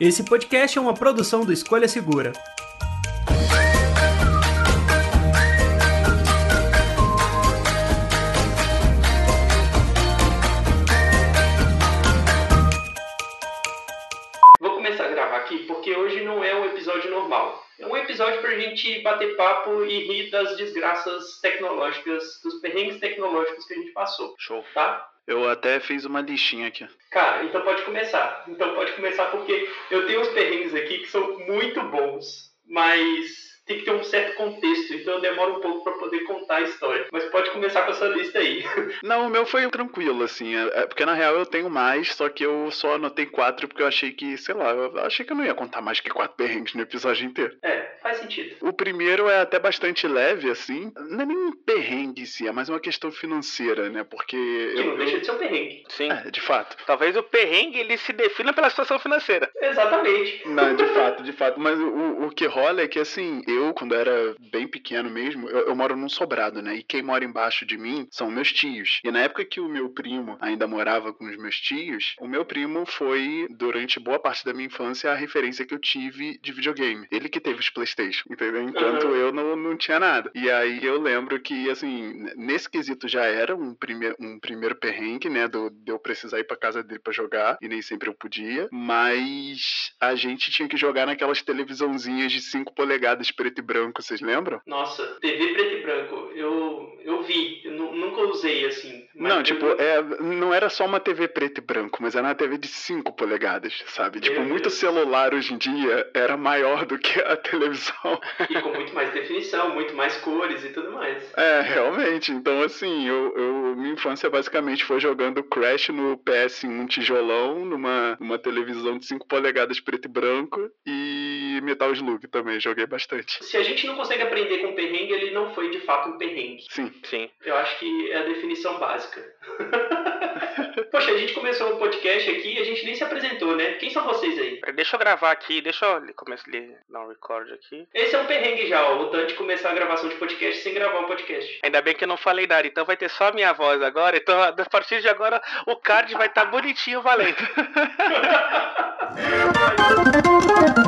Esse podcast é uma produção do Escolha Segura. Vou começar a gravar aqui porque hoje não é um episódio normal. É um episódio pra gente bater papo e rir das desgraças tecnológicas, dos perrengues tecnológicos que a gente passou, Show. tá? Eu até fiz uma listinha aqui. Cara, então pode começar. Então pode começar porque eu tenho uns perrengues aqui que são muito bons, mas tem que ter um certo contexto, então eu demoro um pouco pra poder contar a história. Mas pode começar com essa lista aí. Não, o meu foi tranquilo, assim. é- é porque na real eu tenho mais, só que eu só anotei quatro porque eu achei que, sei lá, eu achei que eu não ia contar mais que quatro perrengues no episódio inteiro. É, faz sentido. O primeiro é até bastante leve, assim. Não é nem um perrengue em si, é mais uma questão financeira, né? Porque Que não eu. deixa eu... de ser um perrengue. Sim. É, de fato. Talvez o perrengue ele se defina pela situação financeira. Exatamente. Não, de fato, de fato. Mas o, o que rola é que, assim, eu, quando era bem pequeno mesmo, eu, eu moro num sobrado, né? E quem mora embaixo de mim são meus tios. E na época que o meu primo ainda morava com os meus tios, o meu primo foi, durante boa parte da minha infância, a referência que eu tive de videogame. Ele que teve os Playstation, entendeu? Enquanto Aham. eu não, não tinha nada. E aí eu lembro que, assim, nesse quesito já era um, prime um primeiro perrengue, né? Do, de eu precisar ir pra casa dele pra jogar, e nem sempre eu podia. Mas a gente tinha que jogar naquelas televisãozinhas de 5 polegadas preto e branco, vocês lembram? Nossa, TV preto e branco, eu, eu vi, eu nu- nunca usei assim. não, eu- tipo, é, não era só uma TV preto e branco, mas era uma TV de 5 polegadas, sabe? Tipo, Meu muito Deus. celular hoje em dia era maior do que a televisão. E com muito mais definição, muito mais cores e tudo mais. É, realmente. Então, assim, eu, eu- minha infância basicamente foi jogando Crash no PS1 tijolão, numa, numa televisão de 5 polegadas preto e branco, e Metal Slug também, joguei bastante. Se a gente não consegue aprender com perrengue, ele não foi de fato um perrengue. Sim. Sim. Eu acho que é a definição básica. Poxa, a gente começou o podcast aqui e a gente nem se apresentou, né? Quem são vocês aí? Deixa eu gravar aqui, deixa eu começar a dar um record aqui. Esse é um perrengue já, ó. O Dante começar a gravação de podcast sem gravar um podcast. Ainda bem que eu não falei nada, então vai ter só a minha voz agora. Então, a partir de agora, o card vai estar bonitinho valendo.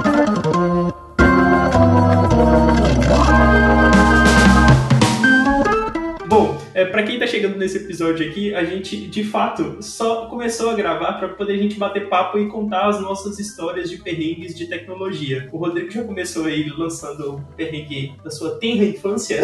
É, para quem tá chegando nesse episódio aqui, a gente de fato só começou a gravar para poder a gente bater papo e contar as nossas histórias de perrengues de tecnologia. O Rodrigo já começou aí lançando o perrengue da sua tenra infância,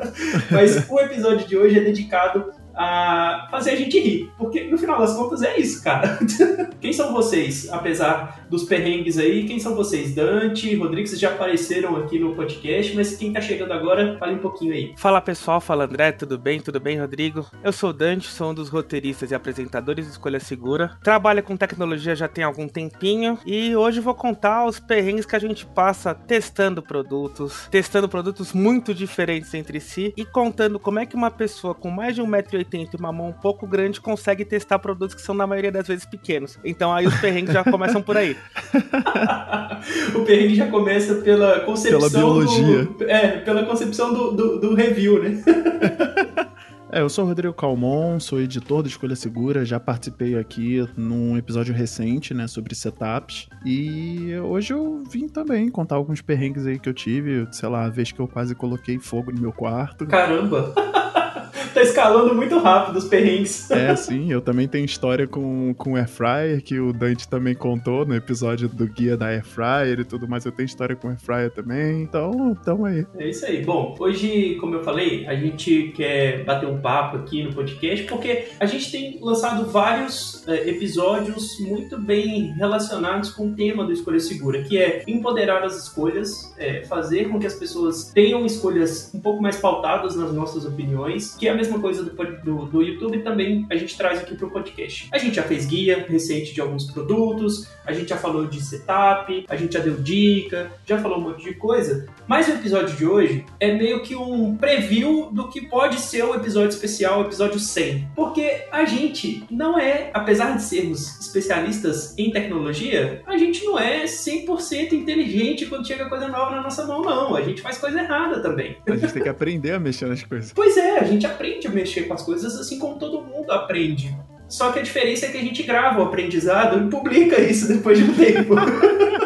mas o episódio de hoje é dedicado a fazer a gente rir, porque no final das contas é isso, cara. quem são vocês, apesar dos perrengues aí? Quem são vocês? Dante, Rodrigo, vocês já apareceram aqui no podcast, mas quem tá chegando agora, fale um pouquinho aí. Fala pessoal, fala André, tudo bem? Tudo bem, Rodrigo? Eu sou o Dante, sou um dos roteiristas e apresentadores do Escolha Segura. Trabalho com tecnologia já tem algum tempinho e hoje vou contar os perrengues que a gente passa testando produtos, testando produtos muito diferentes entre si e contando como é que uma pessoa com mais de 1,80m e uma mão um pouco grande consegue testar produtos que são na maioria das vezes pequenos. Então aí os perrengues já começam por aí. o perrengue já começa pela concepção Pela biologia. Do, é, pela concepção do, do, do review, né? É, eu sou o Rodrigo Calmon, sou editor do Escolha Segura, já participei aqui num episódio recente, né, sobre setups. E hoje eu vim também contar alguns perrengues aí que eu tive, sei lá, a vez que eu quase coloquei fogo no meu quarto. Caramba! tá escalando muito rápido os perrengues. É, sim, eu também tenho história com, com Air Fryer, que o Dante também contou no episódio do guia da Air Fryer e tudo mais. Eu tenho história com Air Fryer também, então tamo aí. É isso aí. Bom, hoje, como eu falei, a gente quer bater um papo aqui no podcast porque a gente tem lançado vários é, episódios muito bem relacionados com o tema do Escolha Segura, que é empoderar as escolhas, é, fazer com que as pessoas tenham escolhas um pouco mais pautadas nas nossas opiniões, que é mesma coisa do, do, do YouTube também a gente traz aqui pro podcast. A gente já fez guia recente de alguns produtos, a gente já falou de setup, a gente já deu dica, já falou um monte de coisa, mas o episódio de hoje é meio que um preview do que pode ser o episódio especial, o episódio 100. Porque a gente não é, apesar de sermos especialistas em tecnologia, a gente não é 100% inteligente quando chega coisa nova na nossa mão, não. A gente faz coisa errada também. A gente tem que aprender a mexer nas coisas. Pois é, a gente aprende a mexer com as coisas assim como todo mundo aprende. Só que a diferença é que a gente grava o aprendizado e publica isso depois de um tempo.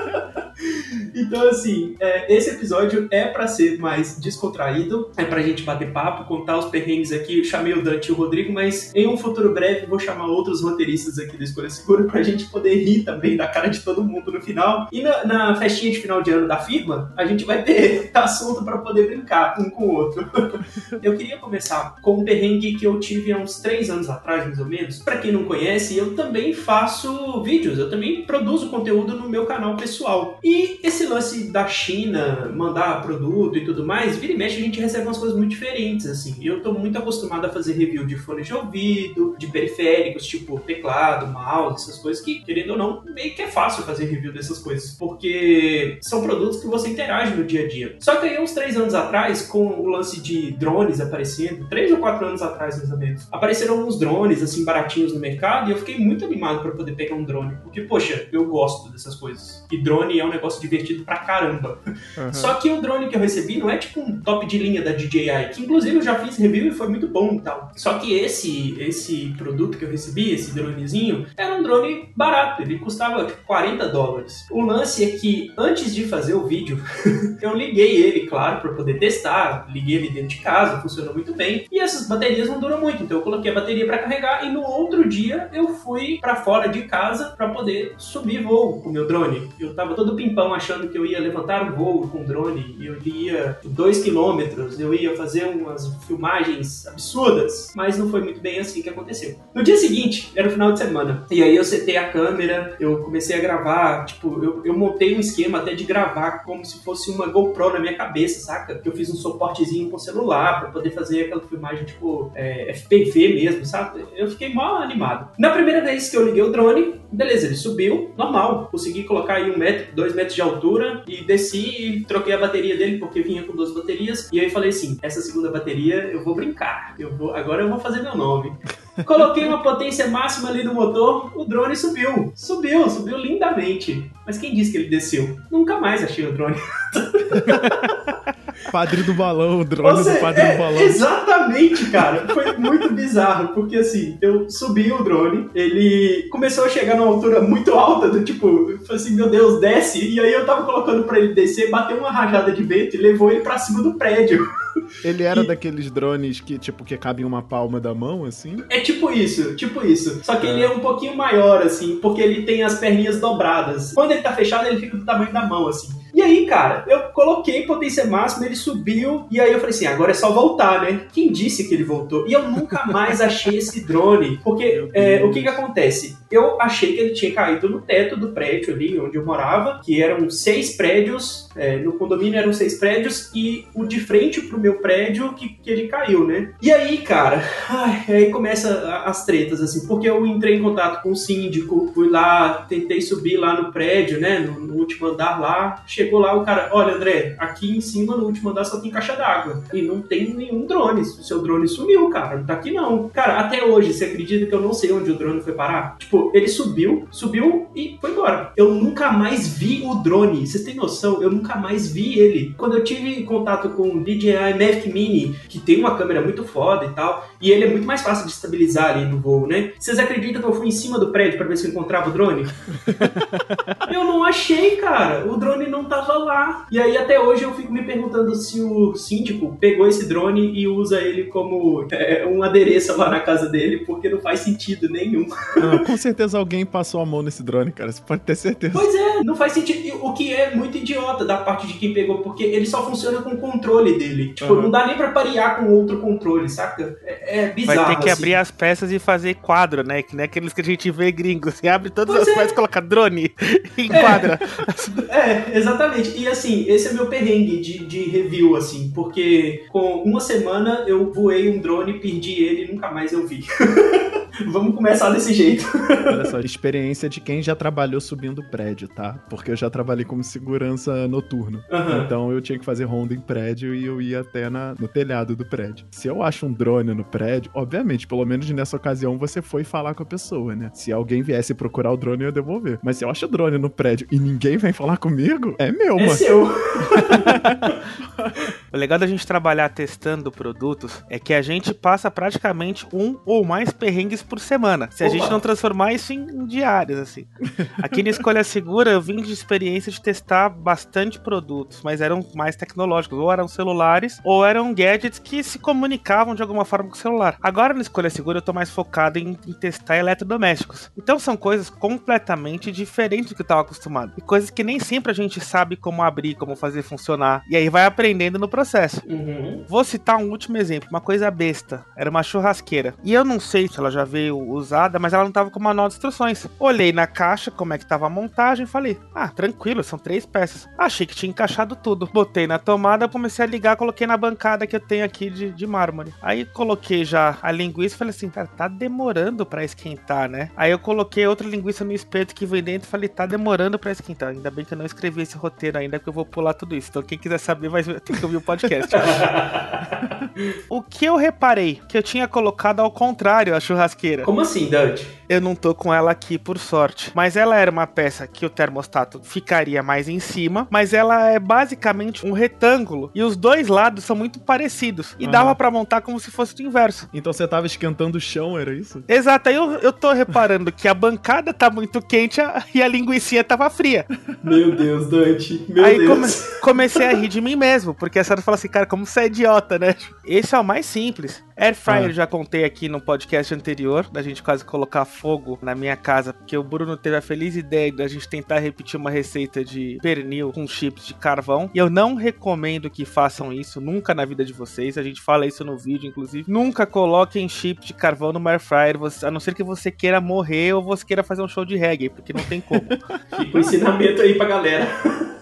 Então, assim, é, esse episódio é para ser mais descontraído, é pra gente bater papo, contar os perrengues aqui. Eu chamei o Dante e o Rodrigo, mas em um futuro breve vou chamar outros roteiristas aqui da Escolha Segura pra gente poder rir também da cara de todo mundo no final. E na, na festinha de final de ano da firma, a gente vai ter assunto para poder brincar um com o outro. eu queria começar com um perrengue que eu tive há uns três anos atrás, mais ou menos. Para quem não conhece, eu também faço vídeos, eu também produzo conteúdo no meu canal pessoal. E esse lance da China mandar produto e tudo mais, vira e mexe a gente recebe umas coisas muito diferentes, assim. Eu tô muito acostumado a fazer review de fones de ouvido, de periféricos, tipo teclado, mouse, essas coisas que, querendo ou não, meio que é fácil fazer review dessas coisas, porque são produtos que você interage no dia a dia. Só que aí, uns três anos atrás, com o lance de drones aparecendo, três ou quatro anos atrás, mais ou menos, apareceram uns drones, assim, baratinhos no mercado, e eu fiquei muito animado para poder pegar um drone, porque, poxa, eu gosto dessas coisas. E drone é um negócio divertido pra caramba. Uhum. Só que o drone que eu recebi não é tipo um top de linha da DJI, que inclusive eu já fiz review e foi muito bom e tal. Só que esse esse produto que eu recebi, esse dronezinho, era um drone barato, ele custava tipo 40 dólares. O lance é que antes de fazer o vídeo, eu liguei ele, claro, para poder testar, liguei ele dentro de casa, funcionou muito bem. E essas baterias não duram muito, então eu coloquei a bateria para carregar e no outro dia eu fui para fora de casa para poder subir voo com o meu drone. Eu tava todo pimpão achando que eu ia levantar um voo com drone, eu ia 2 quilômetros, eu ia fazer umas filmagens absurdas, mas não foi muito bem assim que aconteceu. No dia seguinte, era o final de semana, e aí eu setei a câmera, eu comecei a gravar, tipo, eu, eu montei um esquema até de gravar como se fosse uma GoPro na minha cabeça, saca? Eu fiz um suportezinho com celular para poder fazer aquela filmagem, tipo, é, FPV mesmo, sabe? Eu fiquei mal animado. Na primeira vez que eu liguei o drone, beleza, ele subiu, normal, consegui colocar aí um metro, dois metros de altura e desci e troquei a bateria dele porque vinha com duas baterias. E aí falei assim: essa segunda bateria eu vou brincar, eu vou, agora eu vou fazer meu nome. Coloquei uma potência máxima ali no motor, o drone subiu. Subiu, subiu lindamente. Mas quem disse que ele desceu? Nunca mais achei o drone. Padre do balão, o drone Você, do padre é, do balão. Exatamente, cara. Foi muito bizarro, porque assim, eu subi o drone, ele começou a chegar numa altura muito alta, do tipo, eu falei assim, meu Deus, desce. E aí eu tava colocando pra ele descer, bateu uma rajada de vento e levou ele pra cima do prédio. Ele era e... daqueles drones que, tipo, que cabem uma palma da mão, assim? É tipo isso, tipo isso. Só que é. ele é um pouquinho maior, assim, porque ele tem as perninhas dobradas. Quando ele tá fechado, ele fica do tamanho da mão, assim. E aí, cara, eu coloquei potência máxima, ele subiu, e aí eu falei assim, agora é só voltar, né? Quem disse que ele voltou? E eu nunca mais achei esse drone, porque é, o que que acontece? Eu achei que ele tinha caído no teto do prédio ali onde eu morava, que eram seis prédios, é, no condomínio eram seis prédios, e o de frente pro meu prédio que, que ele caiu, né? E aí, cara, ai, aí começa as tretas, assim, porque eu entrei em contato com o síndico, fui lá, tentei subir lá no prédio, né, no, no último andar lá, chegou lá o cara, olha André, aqui em cima no último andar só tem caixa d'água e não tem nenhum drone. O seu drone sumiu, cara, não tá aqui não. Cara, até hoje, você acredita que eu não sei onde o drone foi parar? Tipo, ele subiu, subiu e foi embora. Eu nunca mais vi o drone. Vocês têm noção? Eu nunca mais vi ele. Quando eu tive contato com o DJI Mavic Mini, que tem uma câmera muito foda e tal, e ele é muito mais fácil de estabilizar ali no voo, né? Vocês acreditam que eu fui em cima do prédio para ver se eu encontrava o drone? eu não achei, cara. O drone não tava lá. E aí até hoje eu fico me perguntando se o síndico pegou esse drone e usa ele como é, um adereço lá na casa dele, porque não faz sentido nenhum. Não, com certeza alguém passou a mão nesse drone, cara. Você pode ter certeza. Pois é, não faz sentido. O que é muito idiota da parte de quem pegou, porque ele só funciona com o controle dele. Tipo, uhum. não dá nem pra parear com outro controle, saca? É, é bizarro. Vai ter que assim. abrir as peças e fazer quadro, né? Que nem aqueles que a gente vê gringos. Você abre todas pois as é. peças, coloca drone e enquadra. É, é, exatamente. E assim, esse é meu perrengue de, de review, assim, porque com uma semana eu voei um drone, perdi ele e nunca mais eu vi. Vamos começar desse jeito. Olha só, experiência de quem já trabalhou subindo prédio, tá? Porque eu já trabalhei como segurança noturno. Uhum. Então eu tinha que fazer ronda em prédio e eu ia até na, no telhado do prédio. Se eu acho um drone no prédio, obviamente, pelo menos nessa ocasião você foi falar com a pessoa, né? Se alguém viesse procurar o drone, eu ia devolver. Mas se eu acho o drone no prédio e ninguém vem falar comigo, é meu, é mano. Seu. o legal da gente trabalhar testando produtos é que a gente passa praticamente um ou mais perrengues por semana. Se a Opa. gente não transformar isso em, diários, assim. Aqui na Escolha Segura eu vim de experiência de testar bastante produtos, mas eram mais tecnológicos. Ou eram celulares, ou eram gadgets que se comunicavam de alguma forma com o celular. Agora na Escolha Segura eu tô mais focado em, em testar eletrodomésticos. Então são coisas completamente diferentes do que eu tava acostumado. E coisas que nem sempre a gente sabe como abrir, como fazer funcionar. E aí vai aprendendo no processo. Uhum. Vou citar um último exemplo, uma coisa besta. Era uma churrasqueira. E eu não sei se ela já veio usada, mas ela não tava com manual de instruções. Olhei na caixa como é que tava a montagem e falei: Ah, tranquilo, são três peças. Achei que tinha encaixado tudo. Botei na tomada, comecei a ligar, coloquei na bancada que eu tenho aqui de, de mármore. Aí coloquei já a linguiça e falei assim: Cara, tá demorando pra esquentar, né? Aí eu coloquei outra linguiça no espeto que vem dentro e falei: Tá demorando pra esquentar. Ainda bem que eu não escrevi esse roteiro ainda, porque eu vou pular tudo isso. Então quem quiser saber vai ter que ouvir o podcast. O que eu reparei? Que eu tinha colocado ao contrário a churrasqueira. Como assim, Dante? Eu não tô com ela aqui por sorte. Mas ela era uma peça que o termostato ficaria mais em cima, mas ela é basicamente um retângulo e os dois lados são muito parecidos e Aham. dava pra montar como se fosse o inverso. Então você tava esquentando o chão, era isso? Exato, aí eu, eu tô reparando que a bancada tá muito quente a- e a linguiça tava fria. Meu Deus, Dante. Meu Aí Deus. come- comecei a rir de mim mesmo, porque a senhora fala assim, cara, como você é idiota, né? Esse é o mais simples. Air fryer Ah. eu já contei aqui no podcast anterior, da gente quase colocar fogo na minha casa, porque o Bruno teve a feliz ideia da gente tentar repetir uma receita de pernil com chips de carvão. E eu não recomendo que façam isso nunca na vida de vocês. A gente fala isso no vídeo, inclusive. Nunca coloquem chip de carvão no air fryer, você- a não ser que você queira morrer ou você queira fazer um show de reggae, porque não tem como. Fica o ensinamento aí pra galera.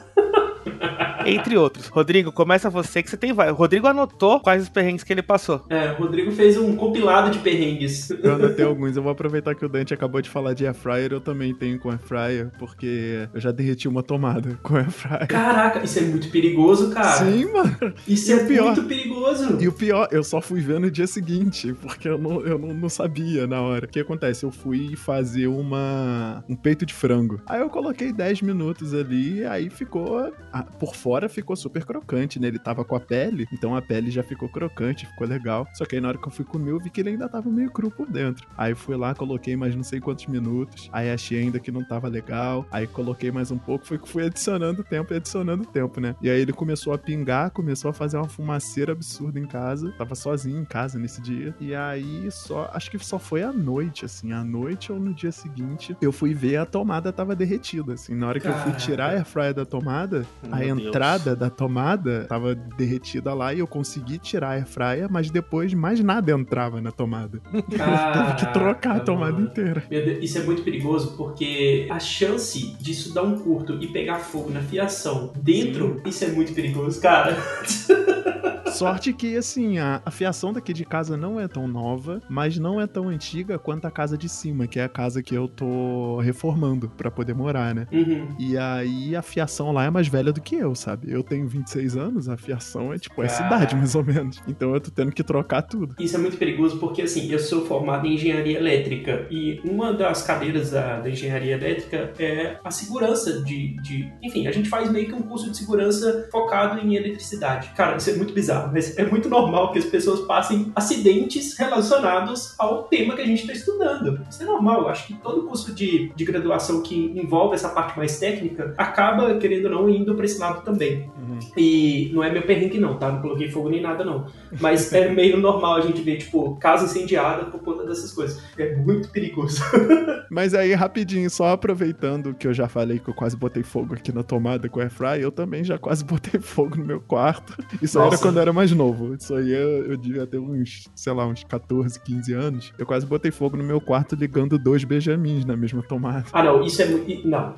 Entre outros. Rodrigo, começa você que você tem vai. O Rodrigo anotou quais os perrengues que ele passou. É, o Rodrigo fez um compilado de perrengues. Eu anotei alguns. Eu vou aproveitar que o Dante acabou de falar de air fryer. Eu também tenho com air fryer, porque eu já derreti uma tomada com air fryer. Caraca, isso é muito perigoso, cara. Sim, mano. Isso E é pior- muito perigoso. E o pior, eu só fui ver no dia seguinte, porque eu não, eu não, não sabia na hora. O que acontece? Eu fui fazer uma um peito de frango. Aí eu coloquei 10 minutos ali, aí ficou. Ah, por fora ficou super crocante, né? Ele tava com a pele, então a pele já ficou crocante, ficou legal. Só que aí na hora que eu fui comer, eu vi que ele ainda tava meio cru por dentro. Aí fui lá, coloquei mais não sei quantos minutos. Aí achei ainda que não tava legal. Aí coloquei mais um pouco, fui, fui adicionando tempo e adicionando tempo, né? E aí ele começou a pingar, começou a fazer uma fumaceira absurda em casa. Tava sozinho em casa nesse dia. E aí só, acho que só foi à noite, assim, à noite ou no dia seguinte, eu fui ver a tomada tava derretida, assim. Na hora que eu fui Caraca. tirar a air fryer da tomada, a Meu Deus. entrada da tomada tava derretida lá e eu consegui tirar a air fryer, mas depois mais nada entrava na tomada. Teve que Caraca, trocar a tomada mano. inteira. Meu Deus, isso é muito perigoso porque a chance disso dar um curto e pegar fogo na fiação dentro, isso é muito perigoso, cara. Sorte que, assim, a, a fiação daqui de casa não é tão nova, mas não é tão antiga quanto a casa de cima, que é a casa que eu tô reformando pra poder morar, né? Uhum. E aí a fiação lá é mais velha do que eu, sabe? Eu tenho 26 anos, a fiação é tipo essa Caraca. idade, mais ou menos. Então eu tô tendo que trocar tudo. Isso é muito perigoso porque, assim, eu sou formado em engenharia elétrica e uma das cadeiras da, da engenharia elétrica é a segurança de, de. Enfim, a gente faz meio que um curso de segurança focado em eletricidade. Cara, isso é muito bizarro, mas é muito normal que as pessoas passem acidentes relacionados ao tema que a gente está estudando. Isso é normal, eu acho que todo curso de, de graduação que envolve essa parte mais técnica acaba, querendo ou não, indo para esse lado também. E não é meu perrengue, não, tá? Não coloquei fogo nem nada, não. Mas é meio normal a gente ver, tipo, casa incendiada por conta dessas coisas. É muito perigoso. Mas aí, rapidinho, só aproveitando que eu já falei que eu quase botei fogo aqui na tomada com a airfryer, eu também já quase botei fogo no meu quarto. Isso Nossa. era quando eu era mais novo. Isso aí eu, eu devia ter uns, sei lá, uns 14, 15 anos. Eu quase botei fogo no meu quarto ligando dois benjamins na mesma tomada. Ah, não, isso é muito. Não.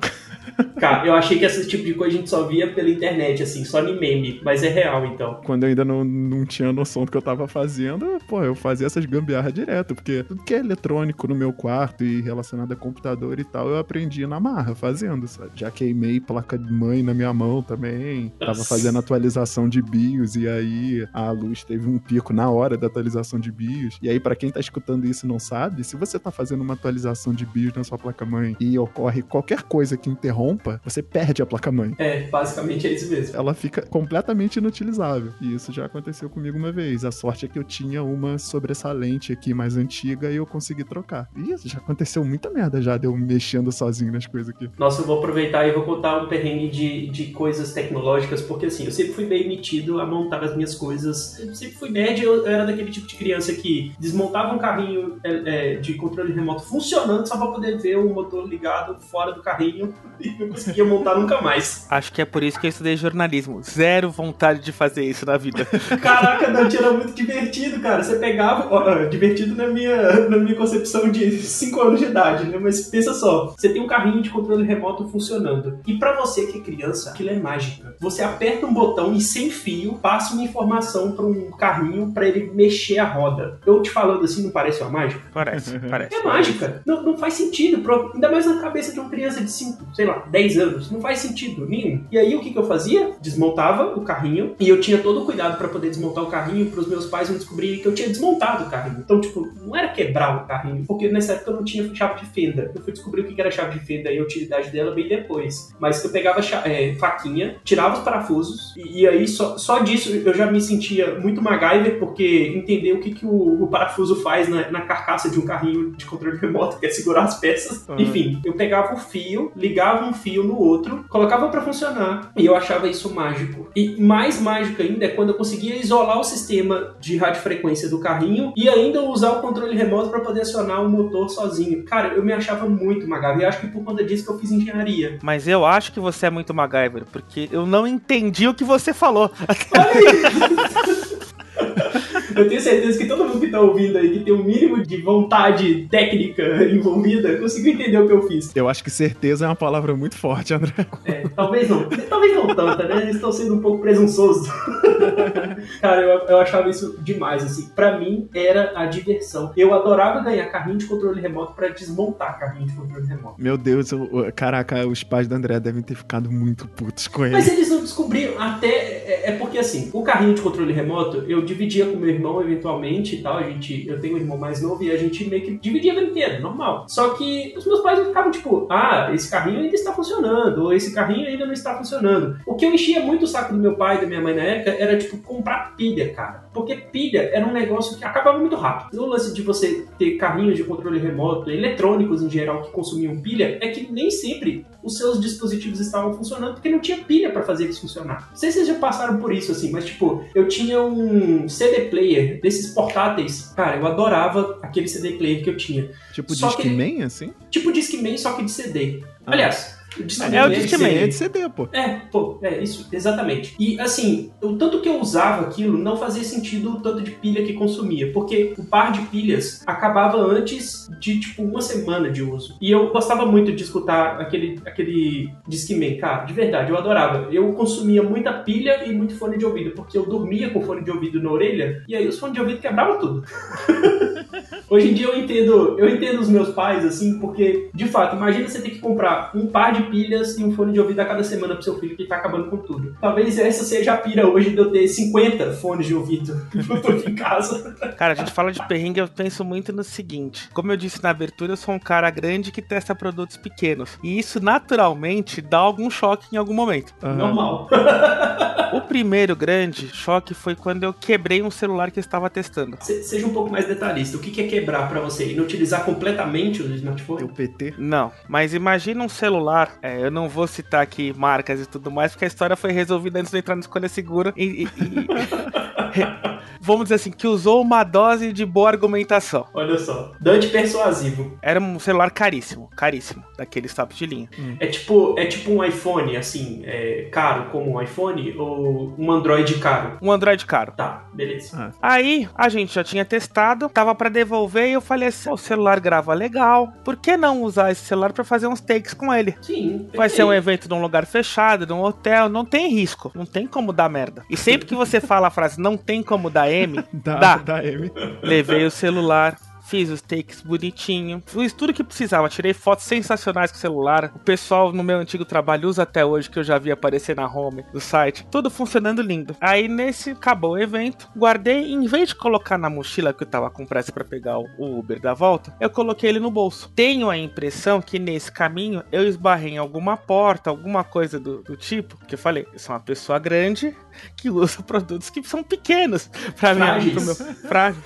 Cara, eu achei que esse tipo de coisa a gente só via pela internet, assim, só em meme. Mas é real, então. Quando eu ainda não, não tinha noção do que eu tava fazendo, pô, eu fazia essas gambiarras direto, porque tudo que é eletrônico no meu quarto e relacionado a computador e tal, eu aprendi na marra fazendo, sabe? Já queimei placa de mãe na minha mão também, tava Nossa. fazendo atualização de BIOS e aí a luz teve um pico na hora da atualização de BIOS. E aí, pra quem tá escutando isso e não sabe, se você tá fazendo uma atualização de BIOS na sua placa-mãe e ocorre qualquer coisa que interrompa, você perde a placa-mãe. É, basicamente é isso mesmo. Ela fica completamente inutilizável. E isso já aconteceu comigo uma vez. A sorte é que eu tinha uma sobressalente aqui mais antiga e eu consegui trocar. E isso já aconteceu muita merda já, deu mexendo sozinho nas coisas aqui. Nossa, eu vou aproveitar e vou contar um perrengue de, de coisas tecnológicas, porque assim, eu sempre fui bem metido a montar as minhas coisas. Eu sempre fui médio, eu era daquele tipo de criança que desmontava um carrinho é, é, de controle remoto funcionando só pra poder ver o motor ligado fora do carrinho e não conseguia montar nunca mais. Acho que é por isso que eu estudei jornalismo. Zero vontade de fazer isso na vida. Caraca, Dante, era muito divertido, cara. Você pegava. ó, divertido na minha, na minha concepção de 5 anos de idade, né? Mas pensa só: você tem um carrinho de controle remoto funcionando. E pra você que é criança, aquilo é mágica. Você aperta um botão e sem fio passa uma informação pra um carrinho pra ele mexer a roda. Eu te falando assim, não parece uma mágica? Parece, parece. É mágica. Não, não faz sentido. Ainda mais na cabeça de uma criança de 5, sei lá, 10 anos. Não faz sentido nenhum. E aí o que, que eu fazia? Desmontava o carrinho e eu tinha todo o cuidado pra poder desmontar o carrinho para os meus pais não descobrirem que eu tinha desmontado o carrinho. Então, tipo, não era quebrar o carrinho, porque nessa época eu não tinha chave de fenda. Eu fui descobrir o que era chave de fenda e a utilidade dela bem depois. Mas eu pegava é, faquinha, tirava os parafusos e, e aí só, só disso eu já me sentia muito MacGyver, porque entender o que, que o, o parafuso faz na, na carcaça de um carrinho de controle remoto, que é segurar as peças. Ah. Enfim, eu pegava o fio, ligava um fio no outro, colocava pra funcionar e eu achava isso mágico. E mais mágico ainda é quando eu conseguia isolar o sistema de radiofrequência do carrinho e ainda usar o controle remoto pra poder acionar o motor sozinho. Cara, eu me achava muito MacGyver e acho que por conta disso que eu fiz engenharia. Mas eu acho que você é muito MacGyver, porque eu não entendi o que você falou. Eu tenho certeza que todo mundo que tá ouvindo aí, que tem um mínimo de vontade técnica envolvida, conseguiu entender o que eu fiz. Eu acho que certeza é uma palavra muito forte, André. É, talvez não. Talvez não tanta, né? Eles estão sendo um pouco presunçosos. Cara, eu, eu achava isso demais, assim. Pra mim, era a diversão. Eu adorava ganhar carrinho de controle remoto pra desmontar carrinho de controle remoto. Meu Deus, eu- caraca, os pais do André devem ter ficado muito putos com ele. Mas eles não descobriram, até. É, é porque assim, o carrinho de controle remoto eu dividia com meu irmão eventualmente e tal. A gente, eu tenho um irmão mais novo e a gente meio que dividia brinquedo, normal. Só que os meus pais ficavam tipo, ah, esse carrinho ainda está funcionando, ou esse carrinho ainda não está funcionando. O que eu enchia muito o saco do meu pai e da minha mãe na época era tipo comprar pilha, cara. Porque pilha era um negócio que acabava muito rápido. O lance de você ter carrinhos de controle remoto, eletrônicos em geral que consumiam pilha, é que nem sempre os seus dispositivos estavam funcionando porque não tinha pilha pra fazer eles funcionar. Não sei se vocês já passaram por isso assim, mas tipo, eu tinha um CD player desses portáteis. Cara, eu adorava aquele CD player que eu tinha. Tipo Discman, assim? Tipo Discman, só que de CD. Ah. Aliás, Discman É o Discman. É de CD, pô. É, pô, é isso, exatamente. E assim, o tanto que eu usava aquilo não fazia sentido o tanto de pilha que consumia, porque o par de pilhas acabava antes de tipo uma semana de uso. E eu gostava muito de escutar aquele aquele Discman, cara, de verdade, eu adorava. Eu consumia muita pilha e muito fone de ouvido, porque eu dormia com fone de ouvido na orelha e aí os fones de ouvido quebravam tudo. Hoje em dia eu entendo, eu entendo os meus pais, assim, porque, de fato, imagina você ter que comprar um par de pilhas e um fone de ouvido a cada semana pro seu filho que tá acabando com tudo. Talvez essa seja a pira hoje de eu ter 50 fones de ouvido Bluetooth em casa. Cara, a gente fala de perrengue, eu penso muito no seguinte. Como eu disse na abertura, eu sou um cara grande que testa produtos pequenos. E isso, naturalmente, dá algum choque em algum momento. Aham. Normal. O primeiro grande choque foi quando eu quebrei um celular que eu estava testando. Se- seja um pouco mais detalhista. O que que é quebrar pra você? Inutilizar completamente o smartphone? PT. Não, mas imagina um celular. é, eu não vou citar aqui marcas e tudo mais, porque a história foi resolvida antes de eu entrar na escolha segura. E, e- e- vamos dizer assim, que usou uma dose de boa argumentação. Olha só. Dante persuasivo. Era um celular caríssimo, caríssimo, daqueles top de linha. É tipo, é tipo um iPhone, assim, é, caro como um iPhone ou um Android caro? Um Android caro. Tá, beleza. Aí a gente já tinha testado, tava pra devolver e eu falei assim: "Ó, o celular grava legal, por que não usar esse celular pra fazer uns takes com ele? Sim. Vai ser um evento num lugar fechado, num hotel, não tem risco, não tem como dar merda. E sempre que você fala a frase não tem como dar M, Da, Dá. da M. levei o celular, fiz os takes bonitinho, fiz tudo que precisava, tirei fotos sensacionais com o celular. O pessoal no meu antigo trabalho usa até hoje, que eu já vi aparecer na home do site. Tudo funcionando lindo. Aí nesse acabou o evento, guardei, em vez de colocar na mochila que eu tava com pressa para pegar o Uber da volta, eu coloquei ele no bolso. Tenho a impressão que nesse caminho eu esbarrei em alguma porta, alguma coisa do, do tipo, que eu falei, eu sou uma pessoa grande que usa produtos que são pequenos para mim, pro meu frágil.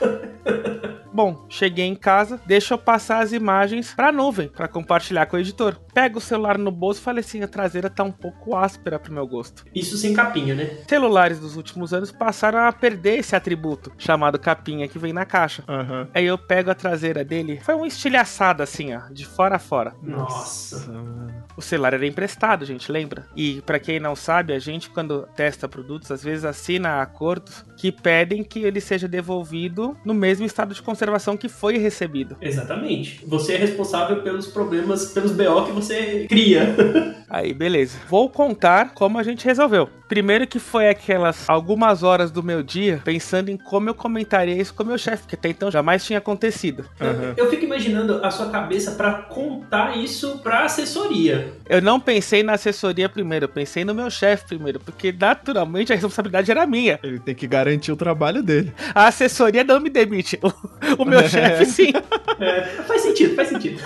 Bom, cheguei em casa, deixa eu passar as imagens pra nuvem para compartilhar com o editor. Pego o celular no bolso e falei assim: a traseira tá um pouco áspera pro meu gosto. Isso sem capinha, né? Celulares dos últimos anos passaram a perder esse atributo chamado capinha que vem na caixa. Aham. Aí eu pego a traseira dele, foi um estilhaçado assim, ó, de fora a fora. Nossa. O celular era emprestado, gente, lembra? E pra quem não sabe, a gente quando testa produtos, às vezes assina acordos que pedem que ele seja devolvido no mesmo estado de conservação que foi recebido. Exatamente. Você é responsável pelos problemas, pelos BO que você cria. Aí, beleza. Vou contar como a gente resolveu. Primeiro que foi aquelas algumas horas do meu dia pensando em como eu comentaria isso com o meu chefe, que até então jamais tinha acontecido. Eu fico imaginando a sua cabeça pra contar isso pra assessoria. Eu não pensei na assessoria primeiro, eu pensei no meu chefe primeiro, porque naturalmente a responsabilidade era minha. Ele tem que garantir o trabalho dele. A assessoria não me demite. O, o meu chefe, sim. É, faz sentido, faz sentido.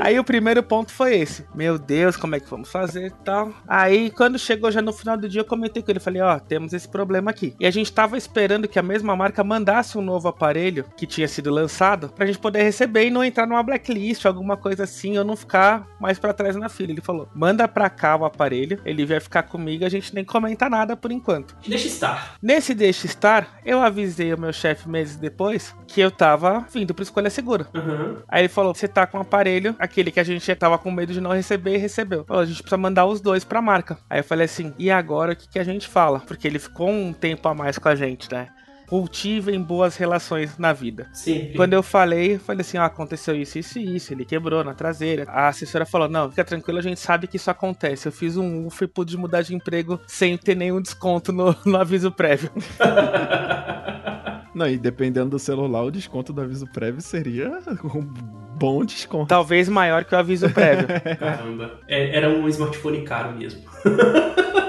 Aí o primeiro ponto foi esse. Meu Deus, como é que vamos fazer e tal. Aí quando chegou já no final do dia, eu comentei com ele. Falei, ó, temos esse problema aqui. E a gente tava esperando que a mesma marca mandasse um novo aparelho que tinha sido lançado pra gente poder receber e não entrar numa blacklist, alguma coisa assim, ou não ficar mais pra trás na fila. Ele falou, manda pra cá o aparelho, ele vai ficar comigo, a gente nem comenta nada por enquanto. Deixa estar. Nesse deixa estar, eu avisei o meu chefe meses depois que eu tava vindo pra escolha segura. Uhum. Aí ele falou: você tá com um aparelho, aquele que a gente tava com medo de não receber e recebeu. Falou, a gente precisa mandar os dois pra marca. Aí eu falei assim: e agora o que, que a gente fala? Porque ele ficou um tempo a mais com a gente, né? Cultivem boas relações na vida. Sempre. Quando eu falei, falei assim: ah, aconteceu isso, isso e isso. Ele quebrou na traseira. A assessora falou: não, fica tranquilo, a gente sabe que isso acontece. Eu fiz um UF e pude mudar de emprego sem ter nenhum desconto no, no aviso prévio. Não, e dependendo do celular, o desconto do aviso prévio seria um bom desconto. Talvez maior que o aviso prévio. Caramba. É, era um smartphone caro mesmo.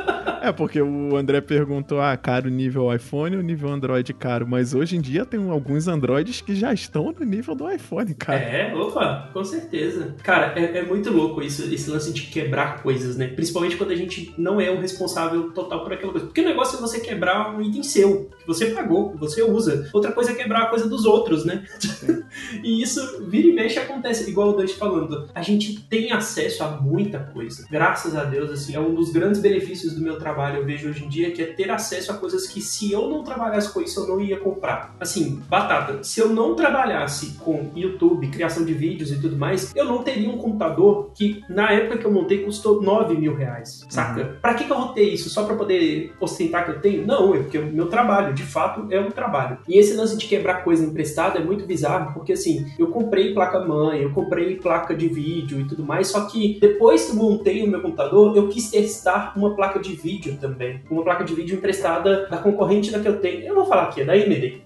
É, porque o André perguntou, ah, caro nível iPhone ou nível Android caro? Mas hoje em dia tem alguns Androids que já estão no nível do iPhone, cara. É, opa, com certeza. Cara, é, é muito louco isso, esse lance de quebrar coisas, né? Principalmente quando a gente não é o responsável total por aquela coisa. Porque o negócio é você quebrar um item seu, que você pagou, que você usa. Outra coisa é quebrar a coisa dos outros, né? e isso vira e mexe acontece, igual o Dante falando. A gente tem acesso a muita coisa. Graças a Deus, assim, é um dos grandes benefícios do meu trabalho, eu vejo hoje em dia, que é ter acesso a coisas que se eu não trabalhasse com isso, eu não ia comprar. Assim, batata, se eu não trabalhasse com YouTube, criação de vídeos e tudo mais, eu não teria um computador que, na época que eu montei, custou 9 mil reais, saca? Pra que, que eu vou ter isso? Só pra poder ostentar que eu tenho? Não, é porque o meu trabalho, de fato, é um trabalho. E esse lance de quebrar coisa emprestada é muito bizarro, porque assim, eu comprei placa-mãe, eu comprei placa de vídeo e tudo mais, só que depois que eu montei o meu computador, eu quis testar uma placa de vídeo também. Uma placa de vídeo emprestada da concorrente da que eu tenho. Eu vou falar aqui, é da AMD.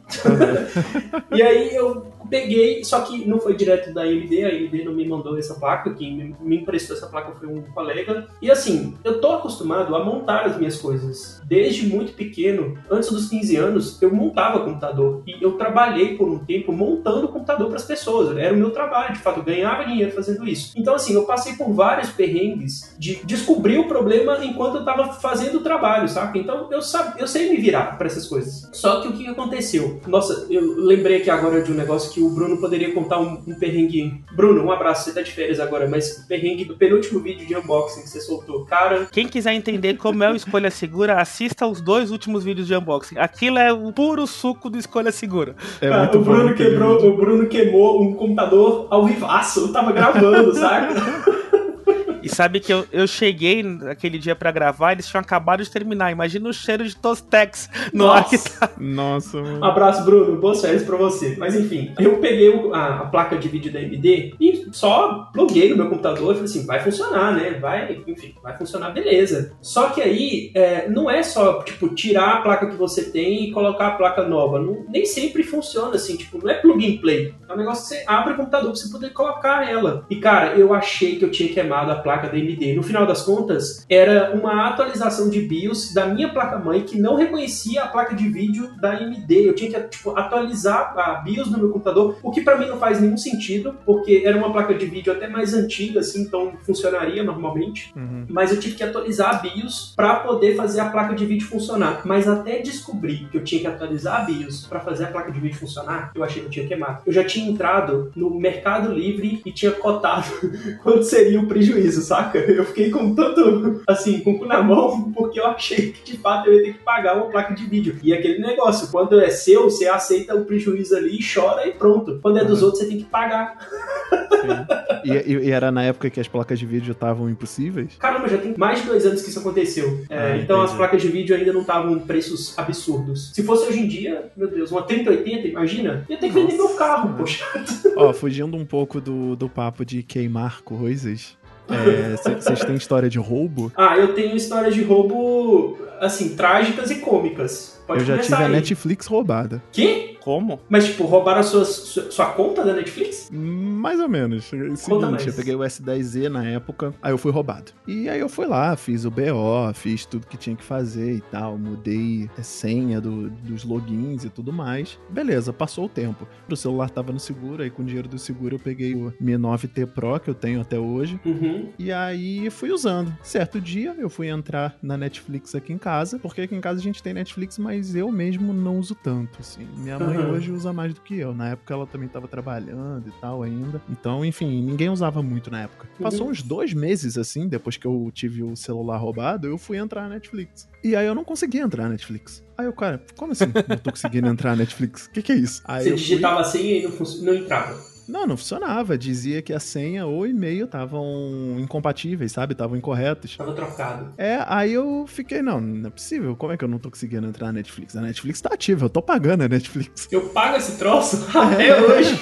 e aí eu peguei, só que não foi direto da AMD, a AMD não me mandou essa placa, quem me, emprestou essa placa foi um colega. E assim, eu tô acostumado a montar as minhas coisas. Desde muito pequeno, antes dos 15 anos, eu montava computador. E eu trabalhei por um tempo montando computador para as pessoas. Era o meu trabalho, de fato, eu ganhava dinheiro fazendo isso. Então, assim, eu passei por vários perrengues de descobrir o problema enquanto eu tava fazendo o trabalho, saca? Então, eu, sabe, eu sei me virar para essas coisas. Só que o que aconteceu? Nossa, eu lembrei aqui agora de um negócio que o Bruno poderia contar um, um perrengue. Bruno, um abraço, você tá de férias agora, mas o perrengue do penúltimo vídeo de unboxing que você soltou. Cara, Quem quiser entender como é o Escolha Segura, assista os dois últimos vídeos de unboxing. Aquilo é o puro suco do Escolha Segura. É Ah, o Bruno quebrou, o Bruno queimou um computador ao vivaço, eu tava gravando, saca? E sabe que eu, eu cheguei naquele dia pra gravar, eles tinham acabado de terminar. Imagina o cheiro de Tostex no ar que Nossa. tá. Nossa, mano. Abraço, Bruno. Boas férias pra você. Mas enfim, eu peguei a, a placa de vídeo da AMD e só pluguei no meu computador e falei assim, vai funcionar, né? Vai, enfim, vai funcionar, beleza. Só que aí é, não é só, tipo, tirar a placa que você tem e colocar a placa nova. Não, nem sempre funciona assim, tipo, não é plug and play. É um negócio que você abre o computador pra você poder colocar ela. E cara, eu achei que eu tinha queimado a placa da AMD. No final das contas, era uma atualização de BIOS da minha placa-mãe que não reconhecia a placa de vídeo da AMD. Eu tinha que, tipo, atualizar a BIOS no meu computador, o que para mim não faz nenhum sentido, porque era uma placa de vídeo até mais antiga, assim, então funcionaria normalmente. Uhum. Mas eu tive que atualizar a BIOS para poder fazer a placa de vídeo funcionar. Mas até descobrir que eu tinha que atualizar a BIOS para fazer a placa de vídeo funcionar, eu achei que eu tinha queimado. Eu já tinha entrado no Mercado Livre e tinha cotado quanto seria o prejuízo, saca? Eu fiquei com tanto, assim, com o cu na mão, porque eu achei que de fato eu ia ter que pagar uma placa de vídeo. E aquele negócio, quando é seu, você aceita o prejuízo ali, chora e pronto. Quando é dos uhum. outros, você tem que pagar. E, e, e, era na época que as placas de vídeo estavam impossíveis? Caramba, já tem mais de dois anos que isso aconteceu. É, ah, então entendi. as placas de vídeo ainda não estavam em preços absurdos. Se fosse hoje em dia, meu Deus, uma 3080, imagina, ia ter que vender meu carro, poxa. Ó, fugindo um pouco do, do papo de queimar coisas, vocês é, têm história de roubo? Ah, eu tenho histórias de roubo, assim, trágicas e cômicas. Pode eu já tive aí. a Netflix roubada. Que? Como? Mas, tipo, roubaram a sua, sua, sua conta da Netflix? Mais ou menos. Seguinte, eu peguei o S10Z na época, aí eu fui roubado. E aí eu fui lá, fiz o BO, fiz tudo que tinha que fazer e tal, mudei a senha do, dos logins e tudo mais. Beleza, passou o tempo. O celular tava no seguro, aí com o dinheiro do seguro eu peguei o Mi 9T Pro, que eu tenho até hoje. Uhum. E aí fui usando. Certo dia eu fui entrar na Netflix aqui em casa, porque aqui em casa a gente tem Netflix, mas eu mesmo não uso tanto, assim. Minha mãe uhum. hoje usa mais do que eu. Na época ela também estava trabalhando e tal ainda. Então, enfim, ninguém usava muito na época. Uhum. Passou uns dois meses assim, depois que eu tive o celular roubado, eu fui entrar na Netflix. E aí eu não consegui entrar na Netflix. Aí o cara, como assim? Não tô conseguindo entrar na Netflix? O que, que é isso? Aí Você digitava fui... assim e não, não entrava. Não, não funcionava. Dizia que a senha ou o e-mail estavam incompatíveis, sabe? Estavam incorretos. Tava trocado. É, aí eu fiquei, não, não é possível. Como é que eu não tô conseguindo entrar na Netflix? A Netflix tá ativa, eu tô pagando a Netflix. Eu pago esse troço até hoje.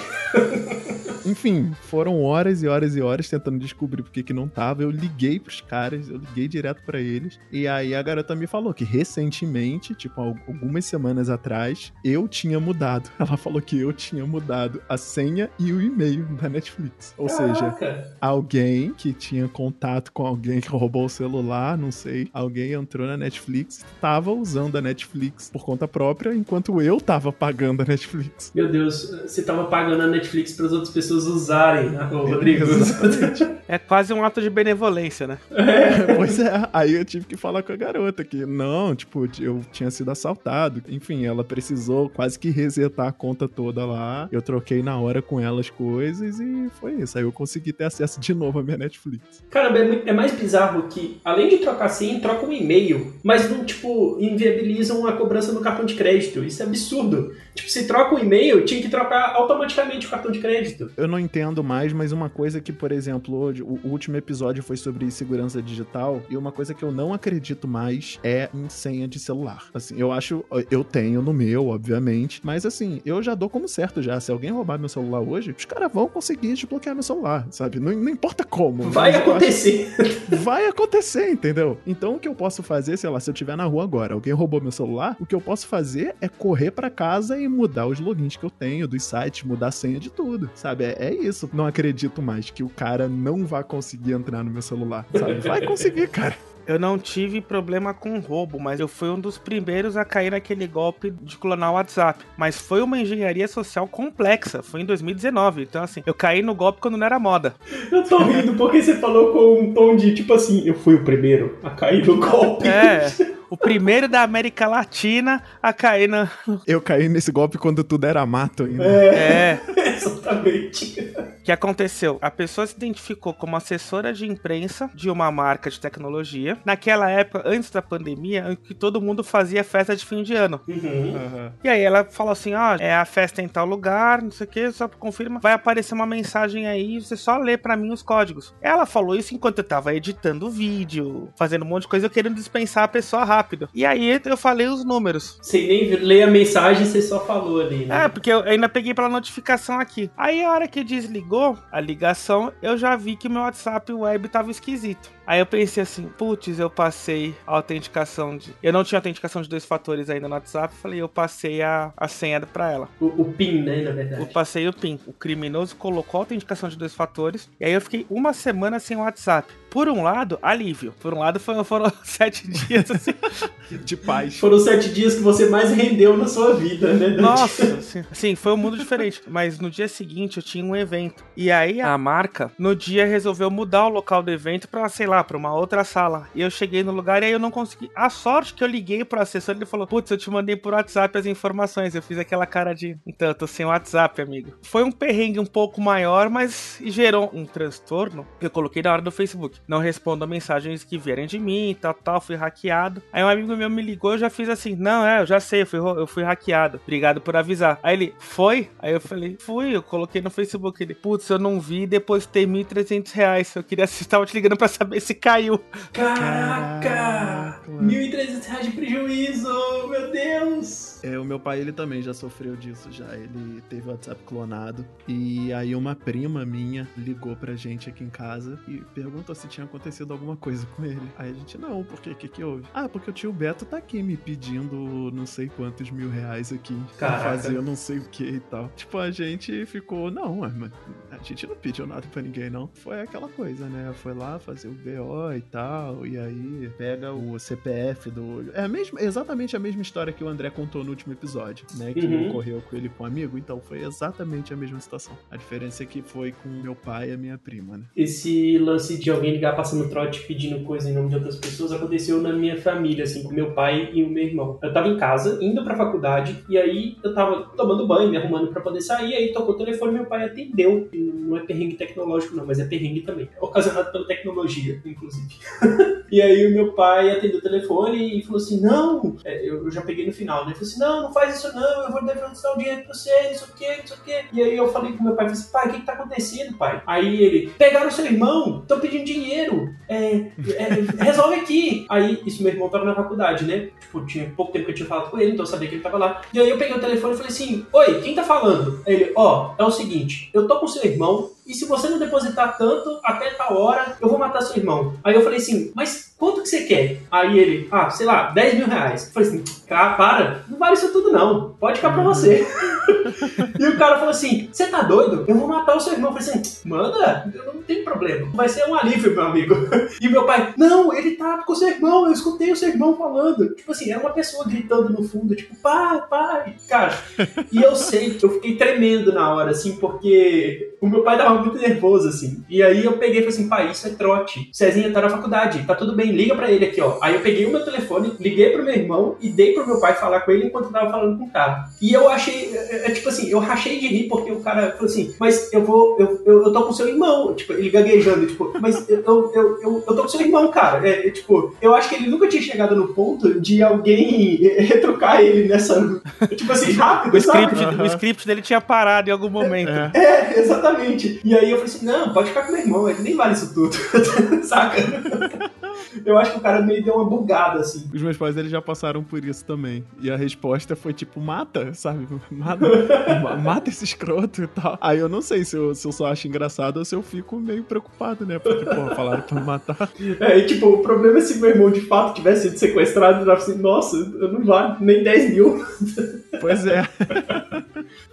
Enfim, foram horas e horas e horas tentando descobrir por que que não tava. Eu liguei pros caras, eu liguei direto para eles. E aí a garota me falou que recentemente, tipo, algumas semanas atrás, eu tinha mudado. Ela falou que eu tinha mudado a senha e o e-mail da Netflix. Ou Caraca. seja, alguém que tinha contato com alguém que roubou o celular, não sei, alguém entrou na Netflix, tava usando a Netflix por conta própria, enquanto eu tava pagando a Netflix. Meu Deus, você tava pagando a Netflix para as outras pessoas pessoas usarem né, o Rodrigo. É quase um ato de benevolência, né? É, pois é. Aí eu tive que falar com a garota que não, tipo, eu tinha sido assaltado. Enfim, ela precisou quase que resetar a conta toda lá. Eu troquei na hora com ela as coisas e foi isso. Aí eu consegui ter acesso de novo à minha Netflix. Cara, é, é mais bizarro que, além de trocar senha, troca um e-mail, mas não, tipo, inviabilizam a cobrança no cartão de crédito. Isso é absurdo. Tipo, se troca um e-mail, tinha que trocar automaticamente o cartão de crédito. Eu não entendo mais, mas uma coisa que, por exemplo, hoje, o último episódio foi sobre segurança digital, e uma coisa que eu não acredito mais é em senha de celular. Assim, eu acho, eu tenho no meu, obviamente, mas assim, eu já dou como certo já. Se alguém roubar meu celular hoje, os caras vão conseguir desbloquear meu celular, sabe? Não, não importa como. Vai acontecer. vai acontecer, entendeu? Então o que eu posso fazer, sei lá, se eu estiver na rua agora, alguém roubou meu celular, o que eu posso fazer é correr para casa e mudar os logins que eu tenho dos sites, mudar a senha de tudo, sabe? É, é isso. Não acredito mais que o cara não vai conseguir entrar no meu celular, sabe? Vai conseguir, cara. Eu não tive problema com roubo, mas eu fui um dos primeiros a cair naquele golpe de clonar o WhatsApp. Mas foi uma engenharia social complexa, foi em 2019. Então, assim, eu caí no golpe quando não era moda. Eu tô rindo porque você falou com um tom de tipo assim: eu fui o primeiro a cair no golpe. É. o primeiro da América Latina a cair na. Eu caí nesse golpe quando tudo era mato ainda. É. é. Exatamente. O que aconteceu? A pessoa se identificou como assessora de imprensa de uma marca de tecnologia. Naquela época, antes da pandemia, em que todo mundo fazia festa de fim de ano. Uhum. Uhum. E aí ela falou assim: ó, ah, é a festa em tal lugar, não sei o que, só confirma. Vai aparecer uma mensagem aí, você só lê para mim os códigos. Ela falou isso enquanto eu tava editando o vídeo, fazendo um monte de coisa, eu querendo dispensar a pessoa rápido. E aí eu falei os números. Sem nem ler a mensagem, você só falou ali, né? É, porque eu ainda peguei pela notificação aqui. Aí a hora que desligou a ligação, eu já vi que meu WhatsApp web tava esquisito. Aí eu pensei assim, putz, eu passei a autenticação de. Eu não tinha autenticação de dois fatores ainda no WhatsApp. Falei, eu passei a, a senha pra ela. O, o PIN, né, na verdade. Eu passei o PIN. O criminoso colocou a autenticação de dois fatores. E aí eu fiquei uma semana sem o WhatsApp. Por um lado, alívio. Por um lado, foram, foram sete dias assim. De paz. Foram sete dias que você mais rendeu na sua vida, né? Dante? Nossa, assim, assim, foi um mundo diferente. Mas no dia seguinte eu tinha um evento. E aí a marca, no dia, resolveu mudar o local do evento pra, sei lá, pra uma outra sala. E eu cheguei no lugar e aí eu não consegui. A sorte que eu liguei pro assessor ele falou: Putz, eu te mandei por WhatsApp as informações. Eu fiz aquela cara de. Então, eu tô sem WhatsApp, amigo. Foi um perrengue um pouco maior, mas gerou um transtorno que eu coloquei na hora do Facebook. Não respondo a mensagens que vierem de mim, tal, tal, fui hackeado. Aí um amigo meu me ligou, eu já fiz assim: Não, é, eu já sei, eu fui, eu fui hackeado. Obrigado por avisar. Aí ele, foi? Aí eu falei, fui, eu coloquei no Facebook. Ele, putz, eu não vi, depositei 1.300 reais. Eu queria se tava te ligando pra saber se caiu. Caraca! Caraca, mano. 1.300 reais de prejuízo! Meu Deus! É, o meu pai, ele também já sofreu disso já. Ele teve o WhatsApp clonado. E aí uma prima minha ligou pra gente aqui em casa e perguntou se tinha acontecido alguma coisa com ele. Aí a gente, não, por quê? O que que houve? Ah, porque o tio Beto tá aqui me pedindo não sei quantos mil reais aqui pra Caraca. fazer não sei o que e tal. Tipo, a gente ficou, não, mas a gente não pediu nada pra ninguém, não. Foi aquela coisa, né? Foi lá fazer o BO e tal, e aí pega o CPF do. É a mesma, exatamente a mesma história que o André contou no último episódio, né? Que Uhum. ocorreu com ele com um amigo. Então foi exatamente a mesma situação. A diferença é que foi com meu pai e a minha prima, né? Esse lance de alguém ligar passando trote pedindo coisa em nome de outras pessoas aconteceu na minha família, assim, com meu pai e o meu irmão. Eu tava em casa, indo pra faculdade, e aí eu tava tomando banho, me arrumando pra poder sair, aí tocou o telefone meu pai atendeu. Não é perrengue tecnológico, não, mas é perrengue também. Ocasionado pela tecnologia, inclusive. E aí o meu pai atendeu o telefone e falou assim, não, é, eu eu já peguei no final, né? Ele falou assim, não, não faz isso não, eu vou depositar o dinheiro pra você, não sei o que, não sei o que. E aí eu falei com meu pai, falei assim, pai, o que que tá acontecendo, pai? Aí ele, pegaram seu irmão, estão pedindo dinheiro, é, é, resolve aqui. Aí, isso meu irmão tava na faculdade, né? Tipo, tinha pouco tempo que eu tinha falado com ele, então eu sabia que ele tava lá. E aí eu peguei o telefone e falei assim, oi, quem tá falando? Aí Ele, ó, é o seguinte, eu tô com seu irmão, e se você não depositar tanto, até tal hora, eu vou matar seu irmão. Aí eu falei assim, mas quanto que você quer? Aí ele, ah, sei lá, 10 mil reais. Eu falei assim, cara, para, não vale isso tudo não, pode ficar pra você. e o cara falou assim, você tá doido? Eu vou matar o seu irmão. Eu falei assim, manda, eu não tenho problema. Vai ser um alívio, meu amigo. E meu pai, não, ele tá com o seu irmão, eu escutei o seu irmão falando. Tipo assim, era uma pessoa gritando no fundo, tipo, pai, pai. Cara, e eu sei eu fiquei tremendo na hora, assim, porque o meu pai tava muito nervoso, assim. E aí eu peguei e falei assim, pai, isso é trote. Cezinha tá na faculdade, tá tudo bem, liga pra ele aqui, ó. Aí eu peguei o meu telefone, liguei pro meu irmão e dei pro meu pai falar com ele enquanto eu tava falando com o cara. E eu achei, é, é, tipo assim, eu rachei de rir porque o cara falou assim, mas eu vou, eu, eu, eu tô com seu irmão. Tipo, ele gaguejando, tipo, mas eu, eu, eu, eu, eu tô com seu irmão, cara. É, é, tipo, eu acho que ele nunca tinha chegado no ponto de alguém é, retrucar ele nessa. Tipo assim, rápido, O sabe? script, o script dele tinha parado em algum momento. É. É, exatamente. E aí eu falei assim, não, pode ficar com meu irmão, ele nem vale isso tudo. Saca? Eu acho que o cara meio deu uma bugada, assim. Os meus pais eles já passaram por isso também. E a resposta foi tipo, mata, sabe? Mata, ma- mata esse escroto e tal. Aí eu não sei se eu, se eu só acho engraçado ou se eu fico meio preocupado, né? Porque, pô, falaram pra me matar. É, e tipo, o problema é se meu irmão de fato tivesse sido sequestrado, eu tava assim, nossa, eu não vale nem 10 mil. Pois é.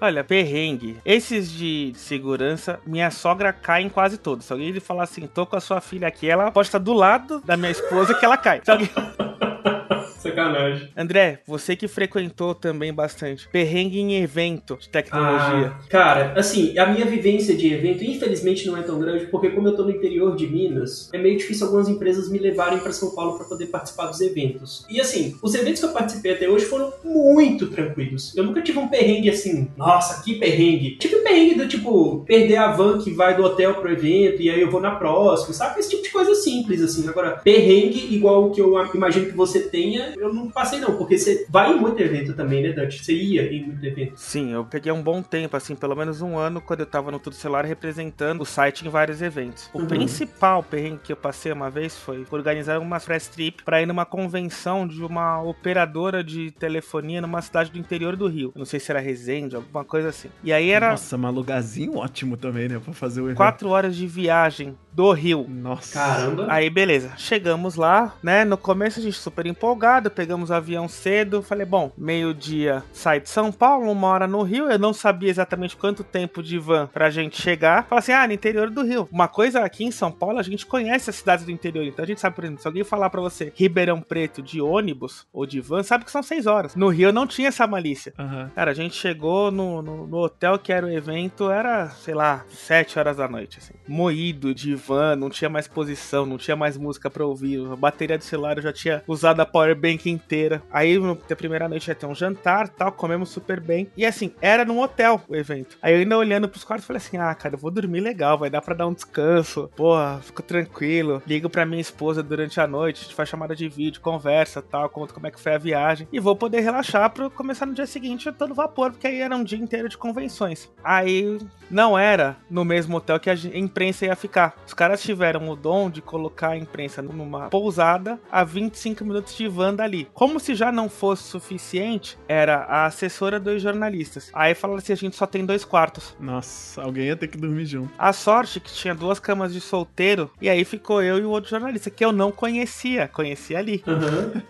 Olha, perrengue. Esses de segurança, minha sogra cai em quase todos. Se alguém lhe falar assim, tô com a sua filha aqui, ela pode estar do lado da minha esposa que ela cai. Se alguém- Sacanagem. André, você que frequentou também bastante. Perrengue em evento de tecnologia. Ah, cara, assim, a minha vivência de evento, infelizmente, não é tão grande, porque como eu tô no interior de Minas, é meio difícil algumas empresas me levarem pra São Paulo pra poder participar dos eventos. E assim, os eventos que eu participei até hoje foram muito tranquilos. Eu nunca tive um perrengue assim, nossa, que perrengue. Tive um perrengue do tipo, perder a van que vai do hotel pro evento e aí eu vou na próxima, sabe? Esse tipo de coisa simples, assim. Agora, perrengue igual o que eu imagino que você tenha, eu não passei não, porque você vai em muito evento também, né, Dante? Você ia em muito evento. Sim, eu peguei um bom tempo, assim, pelo menos um ano, quando eu tava no Tudo Celular representando o site em vários eventos. O Uhum. principal perrengue que eu passei uma vez foi organizar uma press trip pra ir numa convenção de uma operadora de telefonia numa cidade do interior do Rio. Eu não sei se era Resende, alguma coisa assim. E aí era. Nossa, Nossa, mas lugarzinho ótimo também, né? Pra fazer o evento. Quatro horas de viagem do Rio. Nossa. Caramba. Aí, beleza. Chegamos lá, né? No começo a gente super empolgado, pegamos o avião cedo. Falei, bom, meio-dia sai de São Paulo, uma hora no Rio. Eu não sabia exatamente quanto tempo de van pra gente chegar. Falei assim, ah, no interior do Rio. Uma coisa aqui em São Paulo, a gente conhece as cidades do interior. Então a gente sabe, por exemplo, se alguém falar pra você Ribeirão Preto de ônibus ou de van, sabe que são seis horas. No Rio não tinha essa malícia. Aham. Cara, a gente chegou no, no, no hotel que era o evento, era, sei lá, sete horas da noite, assim. Moído de van, não tinha mais posição, não tinha mais música pra ouvir. A bateria do celular eu já tinha usado a powerbank inteira. Aí, na primeira noite ia ter um jantar tal, comemos super bem. E assim, era num hotel o evento. Aí eu ainda olhando pros quartos, falei assim: ah, cara, eu vou dormir legal, vai dar pra dar um descanso. Porra, fico tranquilo. Ligo pra minha esposa durante a noite, a gente faz chamada de vídeo, conversa tal, conta como é que foi a viagem. E vou poder relaxar pra começar no dia seguinte todo vapor, porque aí era um dia inteiro de convenções. Aí não era no mesmo hotel que a imprensa ia ficar. Os caras tiveram o dom de colocar a imprensa numa pousada a 25 minutos de van dali. Como se já não fosse suficiente, era a assessora dos jornalistas. Aí falaram assim: a gente só tem dois quartos. Nossa, alguém ia ter que dormir junto. A sorte que tinha duas camas de solteiro, e aí ficou eu e o outro jornalista, que eu não conhecia, conhecia ali. Aham.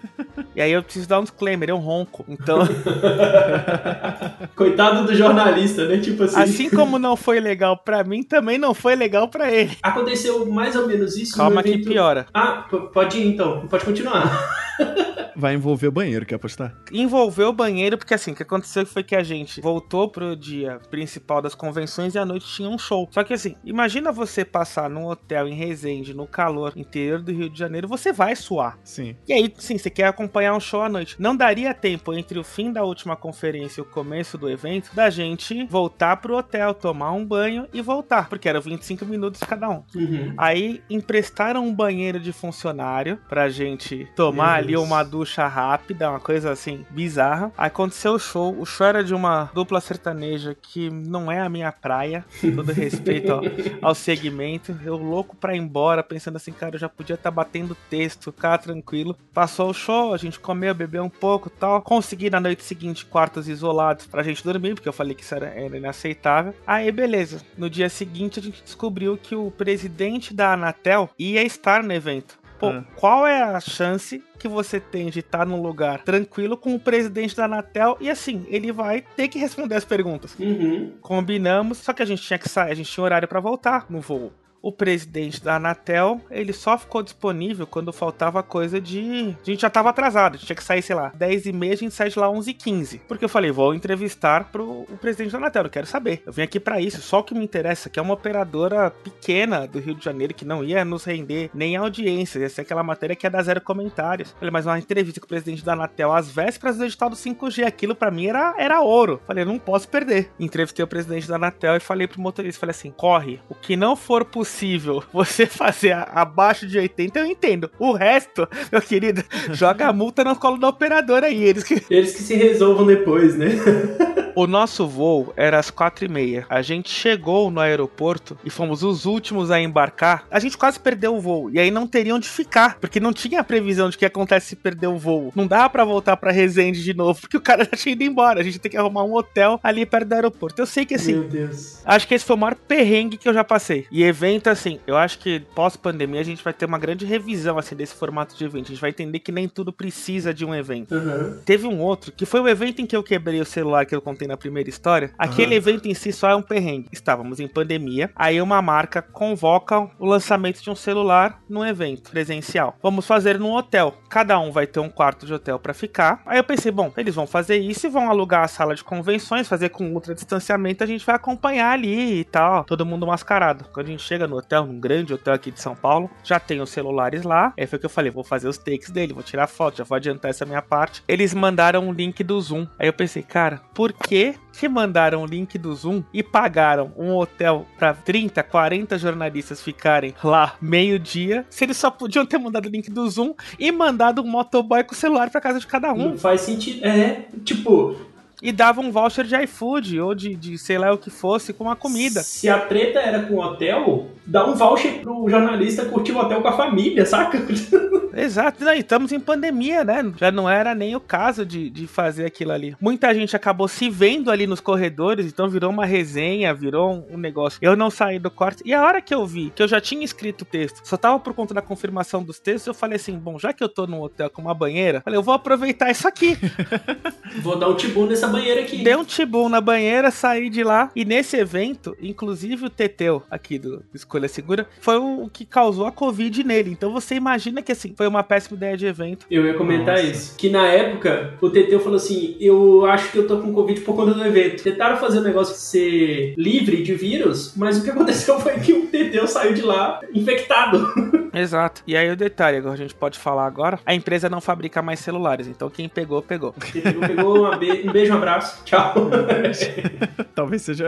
E aí eu preciso dar um disclaimer, eu ronco. Então, Coitado do jornalista, né? Tipo assim. assim como não foi legal pra mim, também não foi legal pra ele. Aconteceu mais ou menos isso Calma no que evento... piora. Ah, pode ir então. Pode continuar. Vai envolver banheiro, quer apostar? envolveu o banheiro, porque assim, o que aconteceu foi que a gente voltou pro dia principal das convenções e à noite tinha um show. Só que assim, imagina você passar num hotel em Resende, no calor, interior do Rio de Janeiro, você vai suar. Sim. E aí, sim, você quer acompanhar um show à noite. Não daria tempo entre o fim da última conferência e o começo do evento da gente voltar pro hotel, tomar um banho e voltar, porque eram 25 minutos cada um. Uhum. Aí emprestaram um banheiro de funcionário pra gente tomar Meu ali Deus. uma ducha rápida, uma coisa assim bizarra. Aí aconteceu o show. O show era de uma dupla sertaneja que não é a minha praia, todo respeito ao, ao segmento. Eu louco pra ir embora, pensando assim, cara, eu já podia estar batendo texto, ficar tranquilo. Passou o show, a gente comeu, bebeu um pouco tal. Consegui na noite seguinte quartos isolados pra gente dormir, porque eu falei que isso era, era inaceitável. Aí, beleza. No dia seguinte, a gente descobriu que o presidente da Anatel ia estar no evento. Pô, Ah. qual é a chance que você tem de estar num lugar tranquilo com o presidente da Anatel e assim, ele vai ter que responder as perguntas. Uhum. Combinamos, só que a gente tinha que sair, a gente tinha horário pra voltar no voo. O presidente da Anatel, ele só ficou disponível quando faltava coisa de. A gente já tava atrasado, tinha que sair, sei lá, 10 e meia, a gente sai de lá 11 e 15 Porque eu falei, vou entrevistar pro o presidente da Anatel, eu quero saber. Eu vim aqui pra isso, só o que me interessa, que é uma operadora pequena do Rio de Janeiro que não ia nos render nem audiência, ia ser aquela matéria que ia dar zero comentários. Falei, mas uma entrevista com o presidente da Anatel às vésperas do edital do 5G, aquilo pra mim era, era ouro. Falei, eu não posso perder. Entrevistei o presidente da Anatel e falei pro motorista, falei assim, corre, o que não for possível você fazer abaixo de 80, eu entendo. O resto, meu querido, joga a multa no colo da operadora aí, eles que Eles que se resolvam depois, né? o nosso voo era às quatro e meia. A gente chegou no aeroporto e fomos os últimos a embarcar. A gente quase perdeu o voo. E aí não teria onde ficar. Porque não tinha a previsão de que acontece se perder o voo. Não dava pra voltar pra Resende de novo. Porque o cara já tinha ido embora. A gente tem que arrumar um hotel ali perto do aeroporto. Eu sei que assim. Meu Deus. Acho que esse foi o maior perrengue que eu já passei. E evento, assim, eu acho que pós-pandemia a gente vai ter uma grande revisão, assim, desse formato de evento. A gente vai entender que nem tudo precisa de um evento. Uhum. Teve um outro, que foi o evento em que eu quebrei o celular que eu contei na primeira história. Aquele evento em si só é um perrengue. Estávamos em pandemia, aí uma marca convoca o lançamento de um celular num evento presencial. Vamos fazer num hotel. Cada um vai ter um quarto de hotel pra ficar. Aí eu pensei, bom, eles vão fazer isso e vão alugar a sala de convenções, fazer com ultra distanciamento, a gente vai acompanhar ali e tal, todo mundo mascarado. Quando a gente chega no hotel, num grande hotel aqui de São Paulo, já tem os celulares lá. Aí foi que eu falei, vou fazer os takes dele, vou tirar foto, já vou adiantar essa minha parte. Eles mandaram um link do Zoom. Aí eu pensei, cara, por que que mandaram o link do Zoom e pagaram um hotel pra 30, 40 jornalistas ficarem lá meio-dia, se eles só podiam ter mandado o link do Zoom e mandado um motoboy com o celular pra casa de cada um. Não faz sentido. É, tipo, e dava um voucher de iFood ou de, de sei lá o que fosse com a comida. Se a treta era com o hotel, dá um voucher pro jornalista curtir o hotel com a família, saca? Exato, e estamos em pandemia, né? Já não era nem o caso de, de fazer aquilo ali. Muita gente acabou se vendo ali nos corredores, então virou uma resenha, virou um, negócio. Eu não saí do corte. E a hora que eu vi que eu já tinha escrito o texto, só tava por conta da confirmação dos textos, eu falei assim: bom, já que eu tô num hotel com uma banheira, falei, eu vou aproveitar isso aqui. Vou dar um tibum nessa banheira aqui. Dei um tibum na banheira, saí de lá. E nesse evento, inclusive o Teteu aqui do Escolha Segura, foi o que causou a Covid nele. Então você imagina que assim, foi uma péssima ideia de evento. Eu ia comentar Nossa. isso. Que na época, o Teteu falou assim: Eu acho que eu tô com Covid por conta do evento. Tentaram fazer o negócio ser livre de vírus, mas o que aconteceu foi que o Teteu saiu de lá infectado. Exato. E aí o detalhe, agora a gente pode falar agora, a empresa não fabrica mais celulares, então quem pegou, pegou. Teteu pegou be- um beijo, um abraço. Tchau. Talvez seja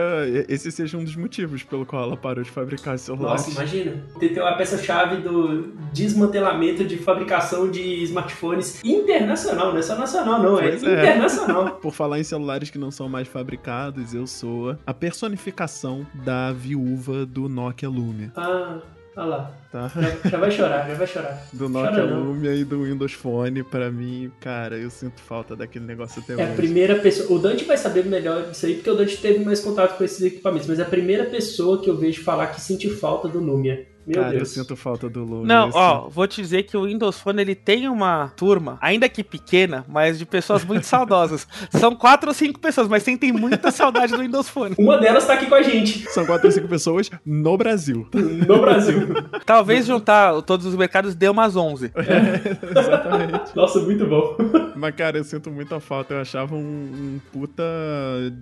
esse seja um dos motivos pelo qual ela parou de fabricar celulares. Nossa, imagina. O Teteu é a peça-chave do desmantelamento de fabricação de smartphones internacional, não é só nacional, não, é Pois é. internacional. Por falar em celulares que não são mais fabricados, eu sou a personificação da viúva do Nokia Lumia, Ah, olha lá. tá? Já, já vai chorar, já vai chorar. Do Chora Nokia não. Lumia e do Windows Phone, pra mim, cara, eu sinto falta daquele negócio até É a hoje. primeira pessoa. O Dante vai saber melhor disso aí, porque o Dante teve mais contato com esses equipamentos, mas é a primeira pessoa que eu vejo falar que sente falta do Lumia. Meu Cara, eu Deus. sinto falta do Lumia. Não, ó, vou te dizer que o Windows Phone ele tem uma turma, ainda que pequena, mas de pessoas muito saudosas. São quatro ou cinco pessoas, mas sentem muita saudade do Windows Phone. Uma delas tá aqui com a gente, São 4 ou 5 pessoas no Brasil. no Brasil. Talvez juntar todos os mercados dê umas 11. Exatamente. Nossa, muito bom. Mas, cara, eu sinto muita falta. Eu achava um, um puta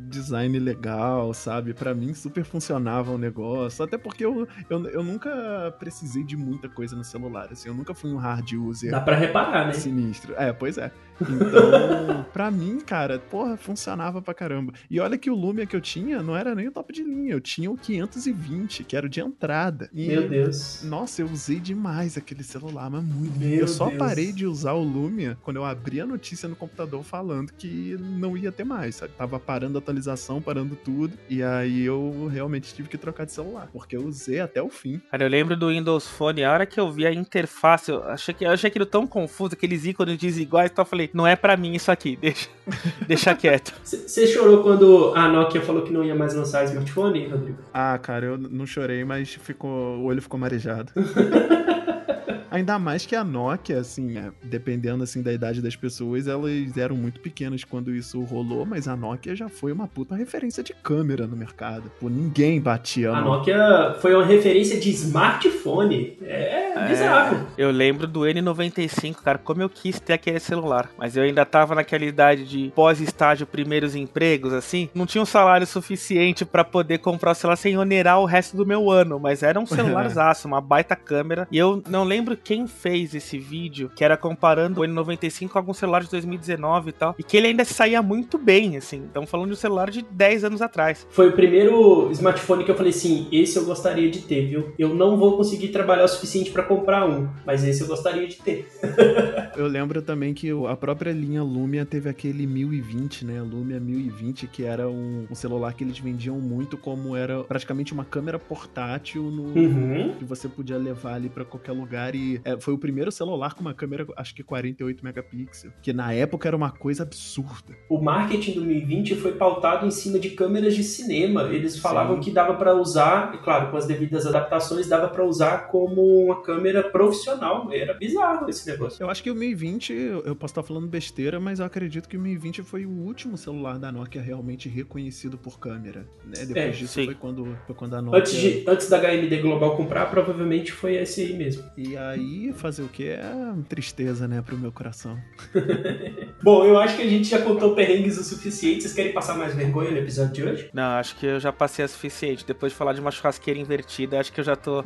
design legal, sabe? Pra mim, super funcionava o negócio. Até porque eu, eu, eu nunca precisei de muita coisa no celular. Assim, eu nunca fui um hard user Dá pra reparar, né? sinistro. É, pois é. Então, pra mim, cara, porra, funcionava pra caramba. E olha que o Lumia que eu tinha não era nem o top de linha. Eu tinha o 520, que era o de entrada. E, Meu Deus. Nossa, eu usei demais aquele celular, mas muito. Meu eu só Deus. parei de usar o Lumia quando eu abri a notícia no computador falando que não ia ter mais, sabe? Tava parando a atualização, parando tudo. E aí eu realmente tive que trocar de celular, porque eu usei até o fim. Cara, eu lembro do Windows Phone, a hora que eu vi a interface, eu achei, que, eu achei aquilo tão confuso, aqueles ícones desiguais, então eu falei, não é pra mim isso aqui, deixa, deixa quieto. Você chorou quando a Nokia falou que não ia mais lançar smartphone, Rodrigo? Ah, cara, eu não chorei, mas ficou, o olho ficou marejado. Ainda mais que a Nokia, assim, é, dependendo assim da idade das pessoas, elas eram muito pequenas quando isso rolou, mas a Nokia já foi uma puta referência de câmera no mercado. Pô, ninguém batia A Nokia foi uma referência de smartphone. É bizarro. Eu lembro do N95, cara, como eu quis ter aquele celular. Mas eu ainda tava naquela idade de pós-estágio, primeiros empregos, assim. Não tinha um salário suficiente pra poder comprar o celular sem onerar o resto do meu ano. Mas era um celularzaço, uma baita câmera. E eu não lembro quem fez esse vídeo, que era comparando o N95 com algum celular de 2019 e tal. E que ele ainda saía muito bem, assim. Estamos falando de um celular de 10 anos atrás. Foi o primeiro smartphone que eu falei assim, esse eu gostaria de ter, viu? Eu não vou conseguir trabalhar o suficiente pra comprar um, mas esse eu gostaria de ter. Eu lembro também que a própria linha Lumia teve aquele 1020, né? Lumia 1020, que era um, um celular que eles vendiam muito como era praticamente uma câmera portátil no, Uhum. que você podia levar ali pra qualquer lugar e é, foi o primeiro celular com uma câmera, acho que 48 megapixels, que na época era uma coisa absurda. O marketing do 2020 foi pautado em cima de câmeras de cinema. Eles falavam Sim. que dava pra usar, e claro, com as devidas adaptações, dava pra usar como uma câmera profissional. Era bizarro esse negócio. Eu acho que o 1020, eu eu posso estar falando besteira, mas eu acredito que o 1020 foi o último celular da Nokia realmente reconhecido por câmera, né? Depois É, disso sim. foi quando, foi quando a Nokia Antes, de, antes da HMD Global comprar, provavelmente foi esse aí mesmo. E aí, fazer o que? É tristeza, né, pro meu coração. Bom, eu acho que a gente já contou perrengues o suficiente. Vocês querem passar mais vergonha no episódio de hoje? Não, acho que eu já passei a suficiente. Depois de falar de uma churrasqueira invertida, acho que eu já tô.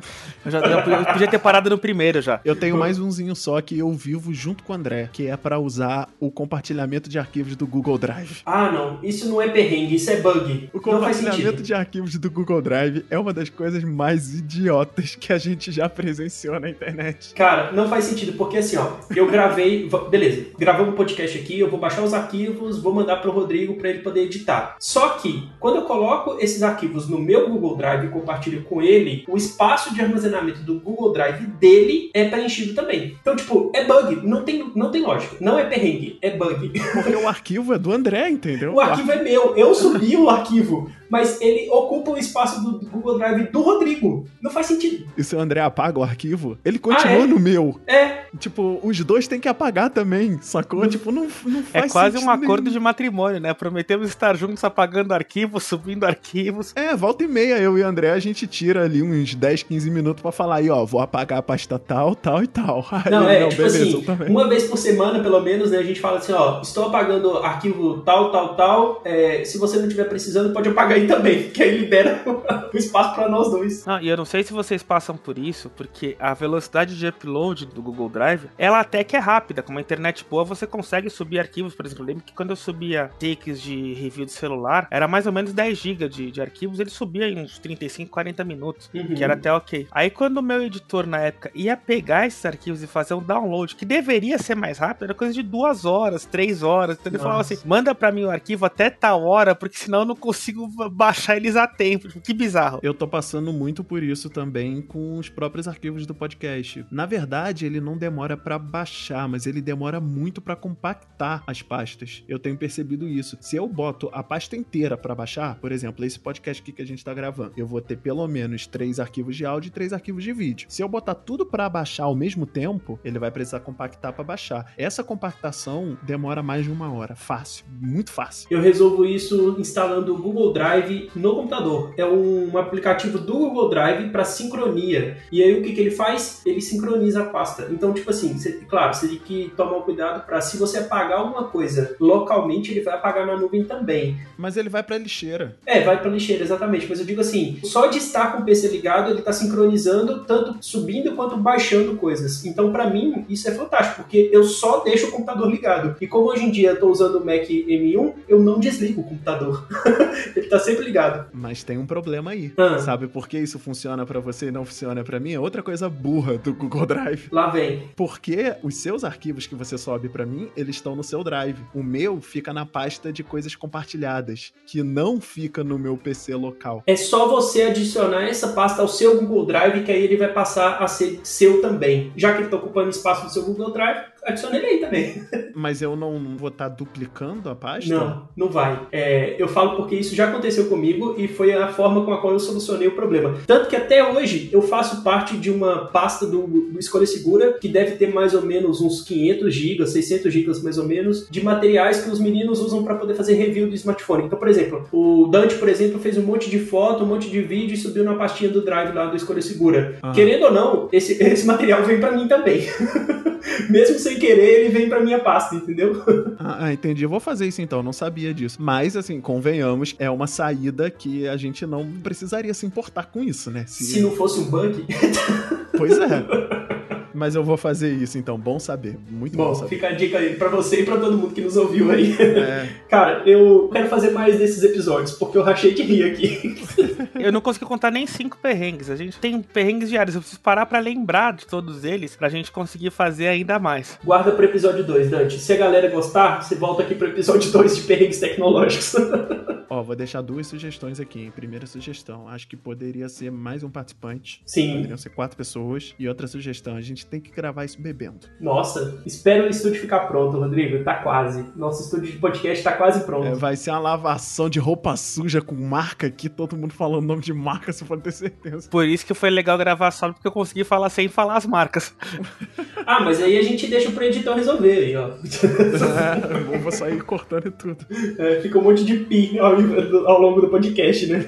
Eu já eu podia- eu podia ter parado no primeiro já. Eu tenho mais umzinho só que eu vivo junto com o André, que é pra usar o compartilhamento de arquivos do Google Drive. Ah, não. Isso não é perrengue, isso é bug. O compartilhamento de arquivos do Google Drive é uma das coisas mais idiotas que a gente já presenciou na internet. Cara, não faz sentido, porque assim, ó, eu gravei. Beleza, gravamos um podcast aqui aqui, eu vou baixar os arquivos, vou mandar para o Rodrigo para ele poder editar. Só que, quando eu coloco esses arquivos no meu Google Drive e compartilho com ele, o espaço de armazenamento do Google Drive dele é preenchido também. Então, tipo, é bug, não tem, não tem lógica. Não é perrengue, é bug. Porque o arquivo é do André, entendeu? O arquivo é meu, eu subi o arquivo mas ele ocupa o espaço do Google Drive do Rodrigo. Não faz sentido. E se o André apaga o arquivo, ele continua ah, é? no meu. É. Tipo, os dois têm que apagar também, sacou? Não, tipo, não, não faz É quase um acordo nenhum. de matrimônio, né? Prometemos estar juntos apagando arquivos, subindo arquivos. É, volta e meia, eu e o André, a gente tira ali uns 10, 15 minutos pra falar aí, ó, vou apagar a pasta tal, tal e tal. Aí, não, é, não, tipo beleza, assim, uma vez por semana, pelo menos, né, a gente fala assim, ó, estou apagando arquivo tal, tal, tal, é, se você não estiver precisando, pode apagar aí também, que aí libera o espaço para nós dois. Ah, e eu não sei se vocês passam por isso, porque a velocidade de upload do Google Drive, ela até que é rápida. Com uma internet boa, você consegue subir arquivos. Por exemplo, eu lembro que quando eu subia takes de review de celular, era mais ou menos 10 GB de, de arquivos, ele subia em uns 35, 40 minutos, uhum. que era até ok. Aí quando o meu editor na época ia pegar esses arquivos e fazer um download, que deveria ser mais rápido, era coisa de duas horas, três horas. Então ele Nossa. falava assim: manda para mim o arquivo até tal hora, porque senão eu não consigo baixar eles a tempo. Tipo, que bizarro. Eu tô passando muito por isso também com os próprios arquivos do podcast. Na verdade, ele não demora para baixar, mas ele demora muito para compactar as pastas. Eu tenho percebido isso. Se eu boto a pasta inteira para baixar, por exemplo, esse podcast aqui que a gente tá gravando, eu vou ter pelo menos três arquivos de áudio e três arquivos de vídeo. Se eu botar tudo para baixar ao mesmo tempo, ele vai precisar compactar para baixar. Essa compactação demora mais de uma hora, fácil, muito fácil. Eu resolvo isso instalando o Google Drive no computador. É um aplicativo do Google Drive para sincronia. E aí o que, que ele faz? Ele sincroniza a pasta. Então, tipo assim, você, claro, você tem que tomar cuidado para se você apagar alguma coisa localmente, ele vai apagar na nuvem também. Mas ele vai para lixeira. É, vai para lixeira, exatamente. Mas eu digo assim, só de estar com o PC ligado, ele está sincronizando tanto subindo quanto baixando coisas. Então, para mim, isso é fantástico, porque eu só deixo o computador ligado. E como hoje em dia eu estou usando o Mac M1, eu não desligo o computador. ele está sempre ligado. Mas tem um problema aí. Ah. Sabe por que isso funciona para você e não funciona para mim? É outra coisa burra do Google Drive. Lá vem. Porque os seus arquivos que você sobe para mim, eles estão no seu Drive. O meu fica na pasta de coisas compartilhadas, que não fica no meu PC local. É só você adicionar essa pasta ao seu Google Drive que aí ele vai passar a ser seu também. Já que ele está ocupando espaço do seu Google Drive, adicione ele aí também. Mas eu não vou estar tá duplicando a pasta? Não, não vai. É, eu falo porque isso já aconteceu comigo e foi a forma com a qual eu solucionei o problema. Tanto que até hoje eu faço parte de uma pasta do, do Escolha Segura que deve ter mais ou menos uns 500 GB, 600 GB mais ou menos, de materiais que os meninos usam para poder fazer review do smartphone. Então, por exemplo, o Dante, por exemplo, fez um monte de foto, um monte de vídeo e subiu na pastinha do Drive lá do Escolha Segura. Ah. Querendo ou não, esse, esse material vem para mim também. Mesmo sem querer, ele vem pra minha pasta, entendeu? Ah, entendi. Eu vou fazer isso então, não sabia disso. Mas, assim, convenhamos, é uma saída que a gente não precisaria se importar com isso, né? Se, Se não fosse um bug. pois é. Mas eu vou fazer isso, então. Bom saber. Muito bom, bom saber. Fica a dica aí pra você e pra todo mundo que nos ouviu aí. É. Cara, eu quero fazer mais desses episódios, porque eu rachei de rir aqui. eu não consegui contar nem cinco perrengues. A gente tem perrengues diários. Eu preciso parar pra lembrar de todos eles pra gente conseguir fazer ainda mais. Guarda pro episódio 2, Dante. Se a galera gostar, você volta aqui pro episódio 2 de perrengues tecnológicos. Ó, vou deixar duas sugestões aqui. Primeira sugestão, acho que poderia ser mais um participante. Sim. Poderiam ser quatro pessoas. E outra sugestão, a gente tem que gravar isso bebendo. Nossa, espero o estúdio ficar pronto, Rodrigo. Tá quase. Nosso estúdio de podcast tá quase pronto. É, vai ser uma lavação de roupa suja com marca aqui, todo mundo falando nome de marca, você pode ter certeza. Por isso que foi legal gravar só, porque eu consegui falar sem falar as marcas. ah, mas aí a gente deixa pro editor resolver aí, ó. é, eu vou sair cortando tudo. É, fica um monte de pi ó ao longo do podcast, né?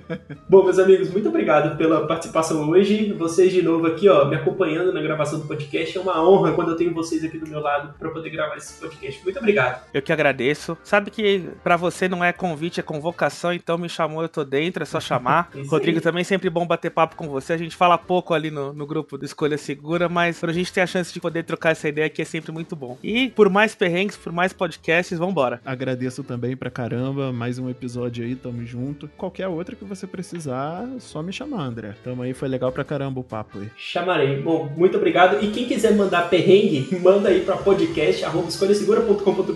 Bom, meus amigos, muito obrigado pela participação hoje. Vocês de novo aqui, ó, me acompanhando na gravação do podcast. É uma honra quando eu tenho vocês aqui do meu lado para poder gravar esse podcast. Muito obrigado. Eu que agradeço. Sabe que para você não é convite, é convocação, então me chamou, eu tô dentro, é só chamar. Rodrigo, também sempre bom bater papo com você. A gente fala pouco ali no, no grupo do Escolha Segura, mas pra gente ter a chance de poder trocar essa ideia aqui é sempre muito bom. E por mais perrengues, por mais podcasts, vambora. Agradeço também pra caramba, mais um episódio aí, tamo junto. Qualquer outra que você precisar, só me chamar, André. Tamo aí, foi legal pra caramba o papo aí. Chamarei. Bom, muito obrigado. E quem quiser mandar perrengue, manda aí para podcast.escolhasegura.com.br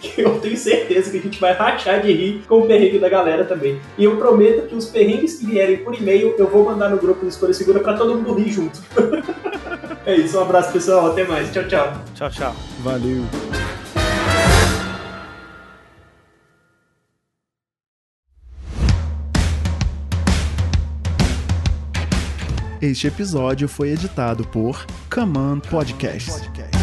que eu tenho certeza que a gente vai rachar de rir com o perrengue da galera também. E eu prometo que os perrengues que vierem por e-mail eu vou mandar no grupo do Escolha Segura para todo mundo rir junto. é isso, um abraço pessoal, até mais. Tchau, tchau. Tchau, tchau. Valeu. Este episódio foi editado por Command Podcast.